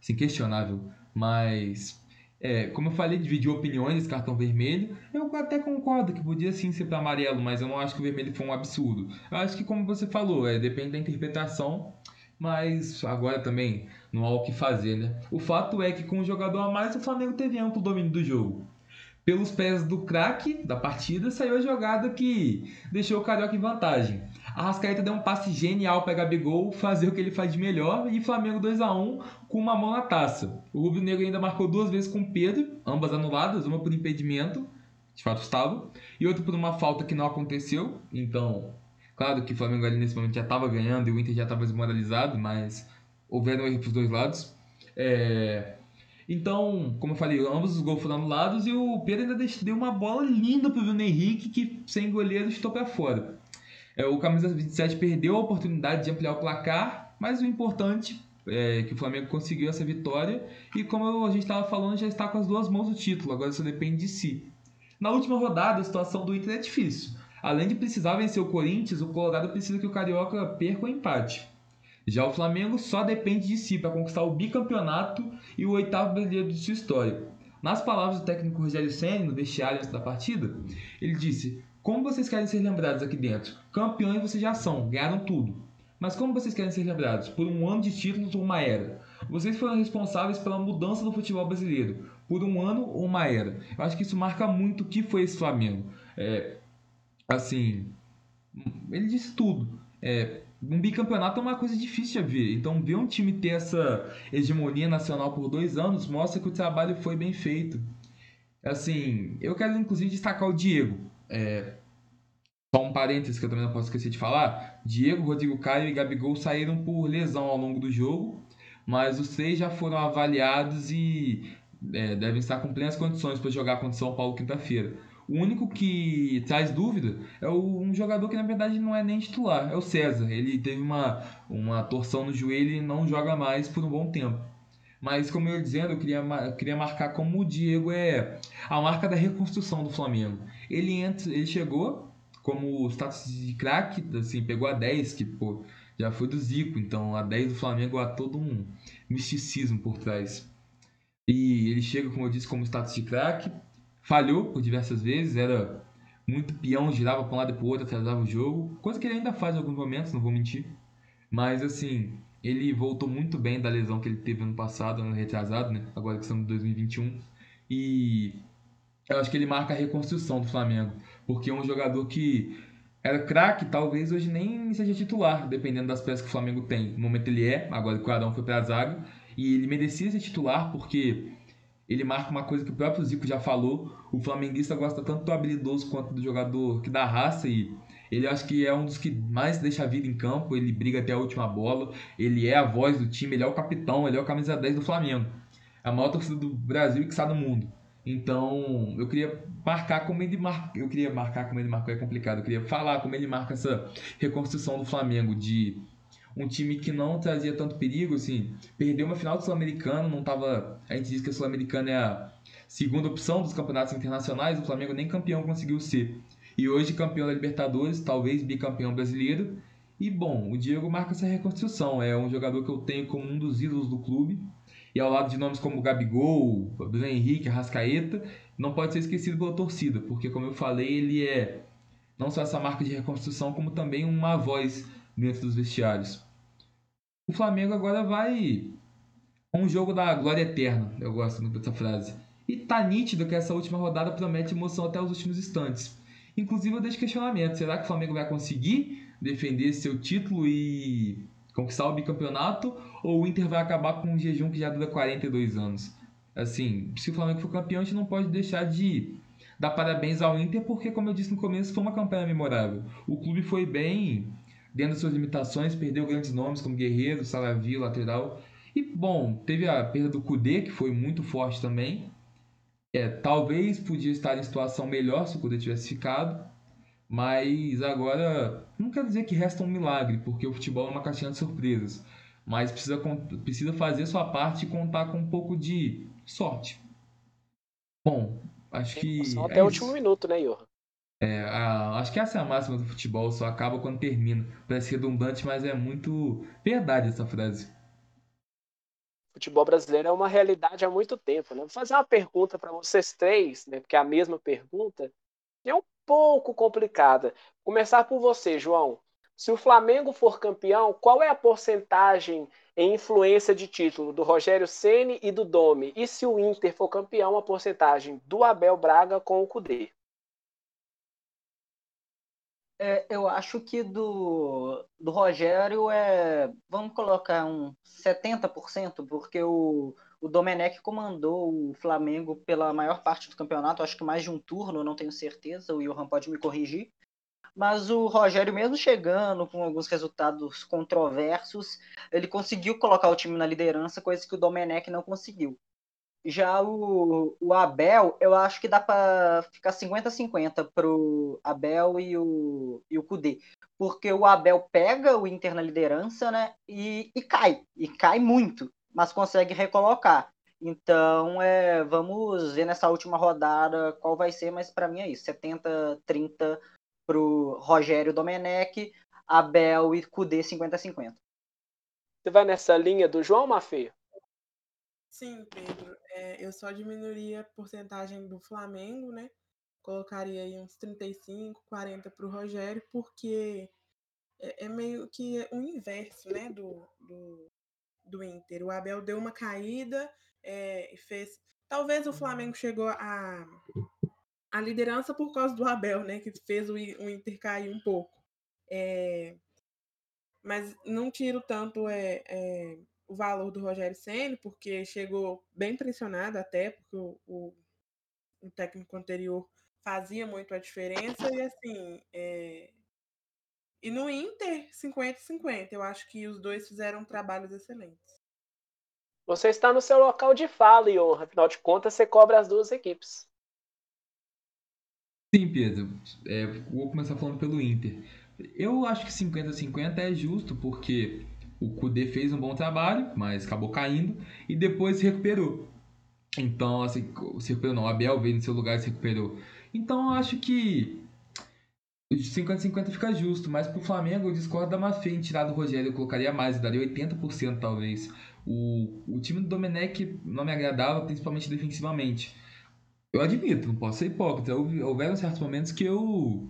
Assim, questionável. Mas é, como eu falei, dividir opiniões cartão vermelho. Eu até concordo que podia sim ser para amarelo, mas eu não acho que o vermelho foi um absurdo. Eu acho que, como você falou, é, depende da interpretação, mas agora também não há o que fazer, né? O fato é que com o jogador a mais, o Flamengo teve amplo domínio do jogo. Pelos pés do craque da partida, saiu a jogada que deixou o Carioca em vantagem. A Rascaeta deu um passe genial para Gabigol fazer o que ele faz de melhor e Flamengo 2 a 1 com uma mão na taça. O Rubro Negro ainda marcou duas vezes com Pedro, ambas anuladas, uma por impedimento, de fato estava, e outra por uma falta que não aconteceu. Então, claro que o Flamengo ali nesse momento já estava ganhando e o Inter já estava desmoralizado, mas houveram erros dos dois lados. É... Então, como eu falei, ambos os gols foram anulados e o Pedro ainda deu uma bola linda para o Bruno Henrique que sem goleiro estou para fora. É, o camisa 27 perdeu a oportunidade de ampliar o placar, mas o importante é que o Flamengo conseguiu essa vitória e como a gente estava falando, já está com as duas mãos o título, agora só depende de si. Na última rodada, a situação do Inter é difícil. Além de precisar vencer o Corinthians, o Colorado precisa que o Carioca perca o empate. Já o Flamengo só depende de si para conquistar o bicampeonato e o oitavo brasileiro de sua história. Nas palavras do técnico Rogério Senna, no vestiário antes da partida, ele disse: como vocês querem ser lembrados aqui dentro? Campeões vocês já são, ganharam tudo. Mas como vocês querem ser lembrados? Por um ano de títulos ou uma era? Vocês foram responsáveis pela mudança do futebol brasileiro, por um ano ou uma era. Eu acho que isso marca muito o que foi esse Flamengo. É, assim, ele disse tudo. É, um bicampeonato é uma coisa difícil de ver. Então, ver um time ter essa hegemonia nacional por dois anos mostra que o trabalho foi bem feito. Assim, eu quero inclusive destacar o Diego. É, só um parênteses que eu também não posso esquecer de falar: Diego, Rodrigo Caio e Gabigol saíram por lesão ao longo do jogo, mas os três já foram avaliados e é, devem estar com plenas condições para jogar contra o São Paulo quinta-feira. O único que traz dúvida é um jogador que na verdade não é nem titular, é o César. Ele teve uma, uma torção no joelho e não joga mais por um bom tempo. Mas, como eu ia dizendo, eu queria, eu queria marcar como o Diego é a marca da reconstrução do Flamengo. Ele, entra, ele chegou como status de craque, assim, pegou a 10, que pô, já foi do Zico, então a 10 do Flamengo há todo um misticismo por trás. E ele chega, como eu disse, como status de craque, falhou por diversas vezes, era muito peão, girava para um lado e para o outro, atrasava o jogo, coisa que ele ainda faz em alguns momentos, não vou mentir. Mas assim, ele voltou muito bem da lesão que ele teve ano passado, ano retrasado, né? Agora que estamos em 2021. E eu acho que ele marca a reconstrução do Flamengo, porque é um jogador que era craque, talvez hoje nem seja titular, dependendo das peças que o Flamengo tem. No momento ele é, agora que o Arão foi para a zaga, e ele merecia ser titular porque ele marca uma coisa que o próprio Zico já falou, o flamenguista gosta tanto do habilidoso quanto do jogador que dá raça e ele acho que é um dos que mais deixa a vida em campo, ele briga até a última bola, ele é a voz do time, ele é o capitão, ele é o camisa 10 do Flamengo. É a maior torcida do Brasil e que está do mundo. Então, eu queria marcar como ele marca, eu queria marcar como ele marcou é complicado. Eu queria falar como ele marca essa reconstrução do Flamengo de um time que não trazia tanto perigo, assim, perdeu uma final do Sul-Americano, não tava, a gente diz que a Sul-Americana é a segunda opção dos campeonatos internacionais, o Flamengo nem campeão conseguiu ser. E hoje campeão da Libertadores, talvez bicampeão brasileiro. E bom, o Diego marca essa reconstrução, é um jogador que eu tenho como um dos ídolos do clube e ao lado de nomes como Gabigol, Bruno Henrique, Arrascaeta, não pode ser esquecido pela torcida, porque como eu falei, ele é não só essa marca de reconstrução, como também uma voz dentro dos vestiários. O Flamengo agora vai com um jogo da glória eterna, eu gosto muito dessa frase. E tá nítido que essa última rodada promete emoção até os últimos instantes. Inclusive eu deixo questionamento, será que o Flamengo vai conseguir defender seu título e conquistar o bicampeonato ou o Inter vai acabar com um jejum que já dura 42 anos? Assim, se o Flamengo for campeão, a gente não pode deixar de dar parabéns ao Inter, porque, como eu disse no começo, foi uma campanha memorável. O clube foi bem dentro das suas limitações, perdeu grandes nomes como Guerreiro, Salavi, lateral. E, bom, teve a perda do Kudê, que foi muito forte também. É, talvez podia estar em situação melhor se o Kudê tivesse ficado. Mas agora, não quero dizer que resta um milagre, porque o futebol é uma caixinha de surpresas. Mas precisa, precisa fazer sua parte e contar com um pouco de sorte. Bom, acho que. Só até é o último minuto, né, Johan? É, a, acho que essa é a máxima do futebol, só acaba quando termina. Parece redundante, mas é muito verdade essa frase. Futebol brasileiro é uma realidade há muito tempo, né? Vou fazer uma pergunta para vocês três, né? Porque é a mesma pergunta. É um pouco complicada. Começar por você, João. Se o Flamengo for campeão, qual é a porcentagem em influência de título do Rogério Ceni e do Domi? E se o Inter for campeão, a porcentagem do Abel Braga com o Cudê? É, eu acho que do, do Rogério é. Vamos colocar um 70%, porque o, o Domenech comandou o Flamengo pela maior parte do campeonato, acho que mais de um turno, não tenho certeza, o Johan pode me corrigir. Mas o Rogério, mesmo chegando com alguns resultados controversos, ele conseguiu colocar o time na liderança, coisa que o Domenech não conseguiu. Já o, o Abel, eu acho que dá para ficar 50-50 pro Abel e o, e o Kudê. Porque o Abel pega o Inter na liderança, né? E, e cai. E cai muito mas consegue recolocar. Então, é, vamos ver nessa última rodada qual vai ser, mas para mim é isso: 70-30 para o Rogério Domenech, Abel e Cudê 50-50. Você vai nessa linha do João Mafê? Sim, Pedro. É, eu só diminuiria a porcentagem do Flamengo, né? Colocaria aí uns 35, 40 para o Rogério, porque é, é, meio que o inverso, né, do, do, do Inter. O Abel deu uma caída é, e fez. Talvez o Flamengo chegou a, a liderança por causa do Abel, né? Que fez o, o Inter cair um pouco. É, mas não tiro tanto é, é, o valor do Rogério Senna, porque chegou bem pressionado até, porque o, o, o, técnico anterior fazia muito a diferença, e assim, é, e no Inter, 50-50. Eu acho que os dois fizeram trabalhos excelentes. Você está no seu local de fala, Ion. Afinal de contas, você cobra as duas equipes. Sim, Pedro. É, vou começar falando pelo Inter. Eu acho que 50-50 é justo, porque o Kudê fez um bom trabalho, mas acabou caindo, e depois se recuperou. Então, assim, se recuperou não, o Abel veio no seu lugar e se recuperou. Então, acho que 50-50 fica justo, mas pro Flamengo eu discordo da Mafia em tirar do Rogério, eu colocaria mais, eu daria 80% talvez. O, o time do Domenech não me agradava, principalmente defensivamente. Eu admito, não posso ser hipócrita. Houveram certos momentos que eu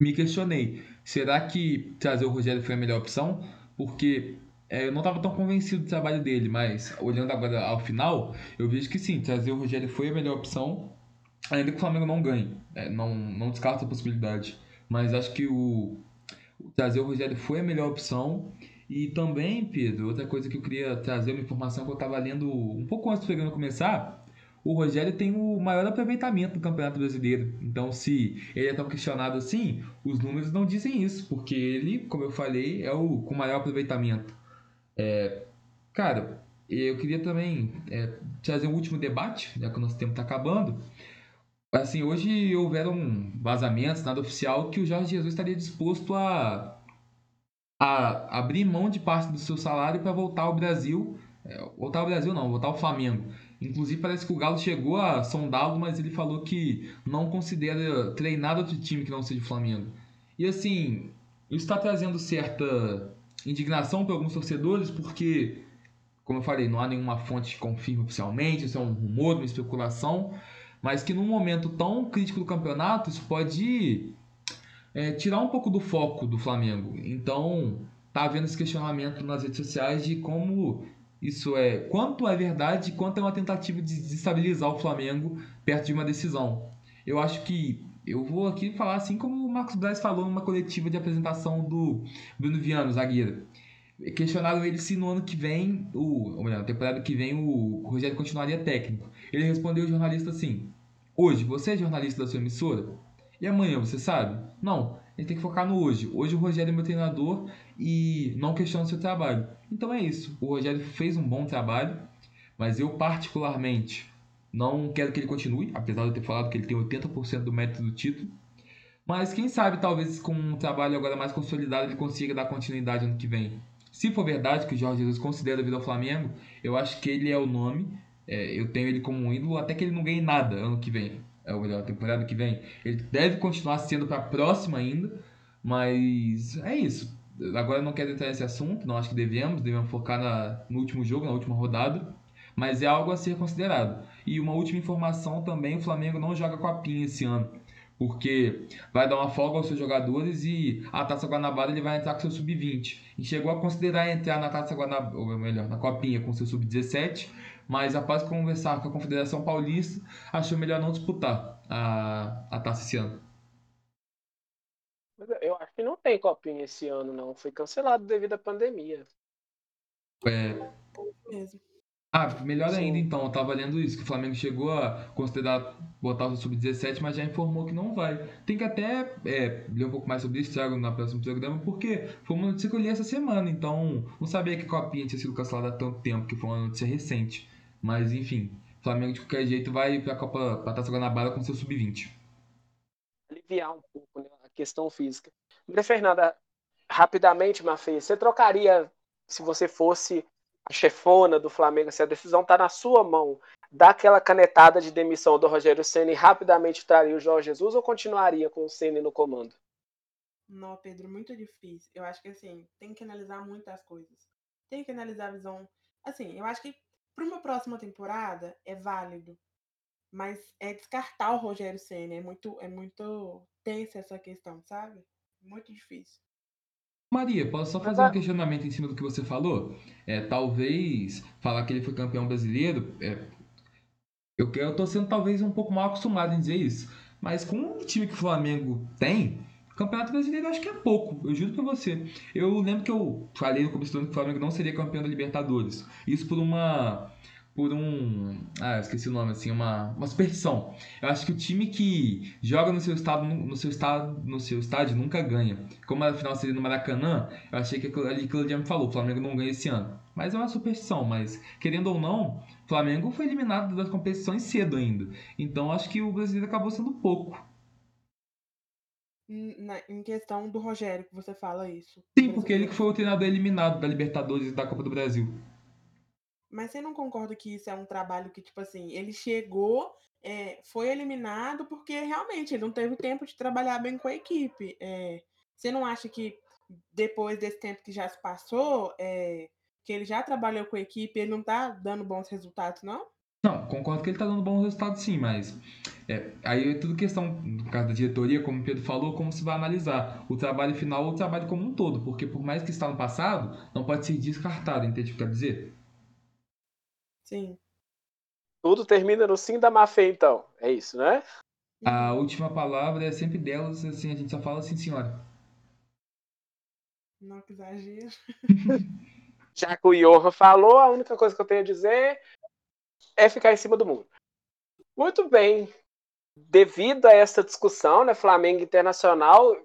me questionei. Será que trazer o Rogério foi a melhor opção? Porque é, eu não estava tão convencido do trabalho dele, mas olhando agora ao final, eu vejo que sim, trazer o Rogério foi a melhor opção, ainda que o Flamengo não ganhe. É, não, não descarto a possibilidade. Mas acho que o, trazer o Rogério foi a melhor opção. E também, Pedro, outra coisa que eu queria trazer, uma informação que eu estava lendo um pouco antes do programa começar, o Rogério tem o maior aproveitamento do Campeonato Brasileiro. Então, se ele é tão questionado assim, os números não dizem isso, porque ele, como eu falei, é o com maior aproveitamento. É, cara, eu queria também é, trazer um último debate, já que o nosso tempo está acabando. Assim, hoje houveram vazamentos, nada oficial, que o Jorge Jesus estaria disposto a a abrir mão de parte do seu salário para voltar ao Brasil. É, voltar ao Brasil não, voltar ao Flamengo. Inclusive parece que o Galo chegou a sondá-lo, mas ele falou que não considera treinar outro time que não seja o Flamengo. E assim, isso está trazendo certa indignação para alguns torcedores, porque, como eu falei, não há nenhuma fonte que confirme oficialmente, isso é um rumor, uma especulação, mas que num momento tão crítico do campeonato, isso pode é, tirar um pouco do foco do Flamengo. Então, tá havendo esse questionamento nas redes sociais de como isso é, quanto é verdade, quanto é uma tentativa de desestabilizar o Flamengo perto de uma decisão. Eu acho que eu vou aqui falar assim como o Marcos Braz falou numa coletiva de apresentação do Bruno Viano, zagueiro. Questionaram ele se no ano que vem, o, ou melhor, na temporada que vem, o Rogério continuaria técnico. Ele respondeu ao jornalista assim: Hoje, você é jornalista da sua emissora? E amanhã, você sabe? Não, gente tem que focar no hoje. Hoje o Rogério é meu treinador e não questiona o seu trabalho. Então é isso. O Rogério fez um bom trabalho, mas eu particularmente não quero que ele continue, apesar de eu ter falado que ele tem 80% do mérito do título. Mas quem sabe, talvez com um trabalho agora mais consolidado, ele consiga dar continuidade ano que vem. Se for verdade que o Jorge Jesus considera vida ao Flamengo, eu acho que ele é o nome. É, eu tenho ele como um ídolo até que ele não ganhe nada ano que vem é o melhor temporada que vem. Ele deve continuar sendo para a próxima ainda, mas é isso. Agora não quero entrar nesse assunto, não acho que devemos, devemos focar na, no último jogo, na última rodada, mas é algo a ser considerado. E uma última informação também, o Flamengo não joga com a esse ano, porque vai dar uma folga aos seus jogadores e a Taça Guanabara ele vai entrar com seu sub-20. E chegou a considerar entrar na Taça Guanabara, ou melhor, na Copinha com seu sub-17, mas após conversar com a Confederação Paulista, achou melhor não disputar a, a taça esse ano. Eu acho que não tem copinha esse ano, não. Foi cancelado devido à pandemia. É. Mesmo. Ah, melhor Sim. ainda então, eu tava lendo isso, que o Flamengo chegou a considerar botar o sub-17, mas já informou que não vai. Tem que até é, ler um pouco mais sobre isso, Thiago, no próximo programa, porque foi uma notícia que eu li essa semana, então não sabia que a Copinha tinha sido cancelada há tanto tempo, que foi uma notícia recente. Mas enfim, o Flamengo de qualquer jeito vai para a Copa pra Taça Guanabara com seu sub-20. Aliviar um pouco né, a questão física. Maria Fernanda, rapidamente, Mafê, você trocaria se você fosse a chefona do Flamengo, se a decisão está na sua mão, dar aquela canetada de demissão do Rogério Ceni rapidamente traria o Jorge Jesus ou continuaria com o Ceni no comando? Não, Pedro, muito difícil. Eu acho que assim, tem que analisar muitas coisas. Tem que analisar a visão. Assim, eu acho que para uma próxima temporada é válido, mas é descartar o Rogério Senna. É muito, é muito tensa essa questão, sabe? Muito difícil. Maria, posso só fazer um questionamento em cima do que você falou? É, talvez falar que ele foi campeão brasileiro. É, eu, eu tô sendo talvez um pouco mal acostumado em dizer isso. Mas com o time que o Flamengo tem, Campeonato Brasileiro eu acho que é pouco, eu juro pra você. Eu lembro que eu falei no começo do ano que o Flamengo não seria campeão da Libertadores. Isso por uma. Por um. Ah, esqueci o nome, assim, uma, uma superstição. Eu acho que o time que joga no seu estado, no seu estado, no seu estádio nunca ganha. Como a final seria no Maracanã, eu achei que aquilo, ali que o me falou, o Flamengo não ganha esse ano. Mas é uma superstição, mas querendo ou não, o Flamengo foi eliminado das competições cedo ainda. Então acho que o brasileiro acabou sendo pouco na, em questão do Rogério, que você fala isso. Sim, porque ele que foi o treinador eliminado da Libertadores e da Copa do Brasil. Mas você não concorda que isso é um trabalho que, tipo assim, ele chegou, é, foi eliminado porque realmente ele não teve tempo de trabalhar bem com a equipe. É, você não acha que depois desse tempo que já se passou, é, que ele já trabalhou com a equipe, ele não está dando bons resultados, não? Não, concordo que ele está dando bons resultados sim, mas é, aí é tudo questão, no caso da diretoria, como o Pedro falou, como se vai analisar o trabalho final ou o trabalho como um todo, porque por mais que está no passado, não pode ser descartado, entende o que eu quero dizer? Sim. Tudo termina no sim da má fé, então. É isso, né? A última palavra é sempre delas, assim, a gente só fala assim, senhora. Não, que exagero. Já que o Johan falou, a única coisa que eu tenho a dizer é ficar em cima do muro. Muito bem. Devido a essa discussão, né, Flamengo Internacional,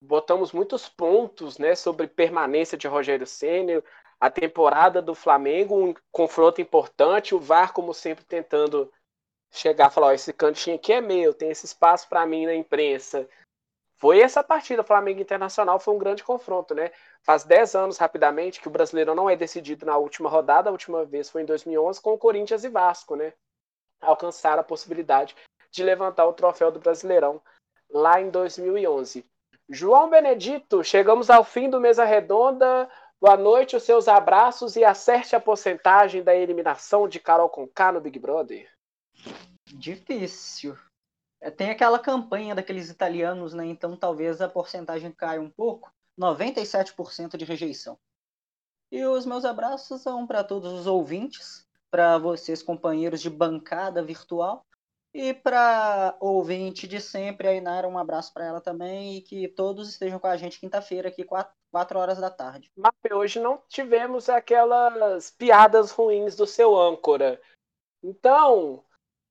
botamos muitos pontos, né, sobre permanência de Rogério Ceni, a temporada do Flamengo, um confronto importante, o VAR como sempre tentando chegar e falar, ó, esse cantinho aqui é meu, tem esse espaço para mim na imprensa. Foi essa partida, Flamengo Internacional, foi um grande confronto, né? Faz 10 anos, rapidamente, que o Brasileirão não é decidido na última rodada, a última vez foi em 2011, com o Corinthians e Vasco, né? Alcançaram a possibilidade de levantar o troféu do Brasileirão lá em 2011. João Benedito, chegamos ao fim do Mesa Redonda. Boa noite, os seus abraços e acerte a porcentagem da eliminação de Carol Conká no Big Brother. Difícil. É, tem aquela campanha daqueles italianos, né? Então talvez a porcentagem caia um pouco. 97% de rejeição. E os meus abraços são para todos os ouvintes, para vocês, companheiros de bancada virtual, e para ouvinte de sempre, a Inara, um abraço para ela também, e que todos estejam com a gente quinta-feira, aqui, 4 horas da tarde. Mas hoje não tivemos aquelas piadas ruins do seu âncora. Então,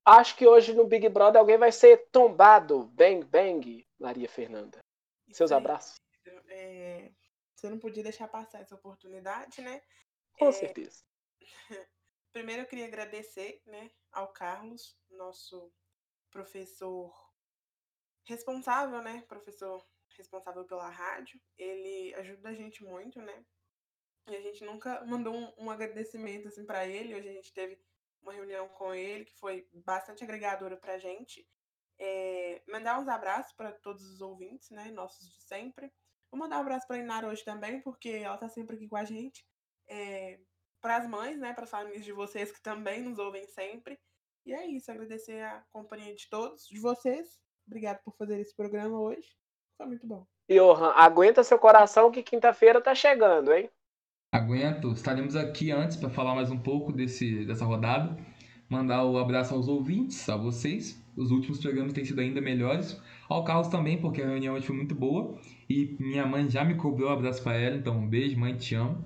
Acho que hoje no Big Brother alguém vai ser tombado. Bang, bang, Maria Fernanda. Seus abraços. É, você não podia deixar passar essa oportunidade, né? Com é, certeza. Primeiro eu queria agradecer né, ao Carlos, nosso professor responsável, né? Professor responsável pela rádio. Ele ajuda a gente muito, né? E a gente nunca mandou um, um agradecimento assim para ele. Hoje a gente teve uma reunião com ele que foi bastante agregadora para a gente. É, mandar uns abraços para todos os ouvintes, né, nossos de sempre. Vou mandar um abraço para Inara hoje também, porque ela está sempre aqui com a gente. É, para as mães, né, para as famílias de vocês que também nos ouvem sempre. E é isso, agradecer a companhia de todos, de vocês. Obrigado por fazer esse programa hoje. Foi muito bom. Johan, aguenta seu coração que quinta-feira tá chegando, hein? Aguento. Estaremos aqui antes para falar mais um pouco desse, dessa rodada. Mandar o um abraço aos ouvintes, a vocês. Os últimos programas têm sido ainda melhores. Ao Carlos também, porque a reunião hoje foi muito boa. E minha mãe já me cobrou um abraço para ela, então um beijo, mãe, te amo.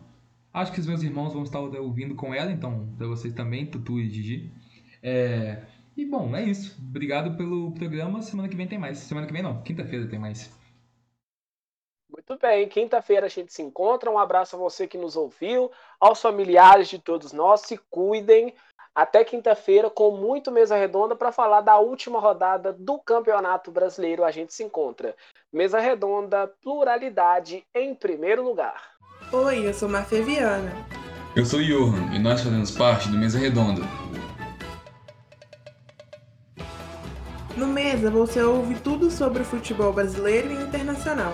Acho que os meus irmãos vão estar ouvindo com ela, então para vocês também, Tutu e Gigi. É... E bom, é isso. Obrigado pelo programa. Semana que vem tem mais. Semana que vem não, quinta-feira tem mais. Muito bem, quinta-feira a gente se encontra. Um abraço a você que nos ouviu, aos familiares de todos nós. Se cuidem. Até quinta-feira, com muito mesa redonda, para falar da última rodada do Campeonato Brasileiro. A gente se encontra. Mesa redonda, pluralidade em primeiro lugar. Oi, eu sou Mafia Viana. Eu sou Johan e nós fazemos parte do Mesa Redonda. No Mesa você ouve tudo sobre o futebol brasileiro e internacional.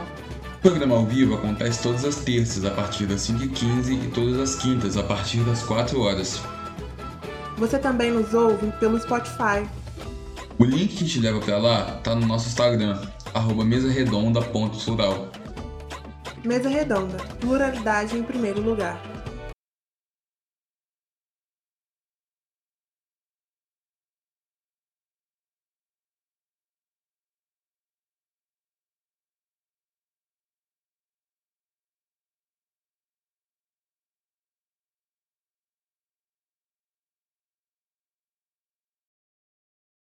O programa ao vivo acontece todas as terças a partir das 5h15 e todas as quintas a partir das 4 horas. Você também nos ouve pelo Spotify. O link que te leva para lá tá no nosso Instagram, arroba mesaredonda.plural. Mesa Redonda, pluralidade em primeiro lugar.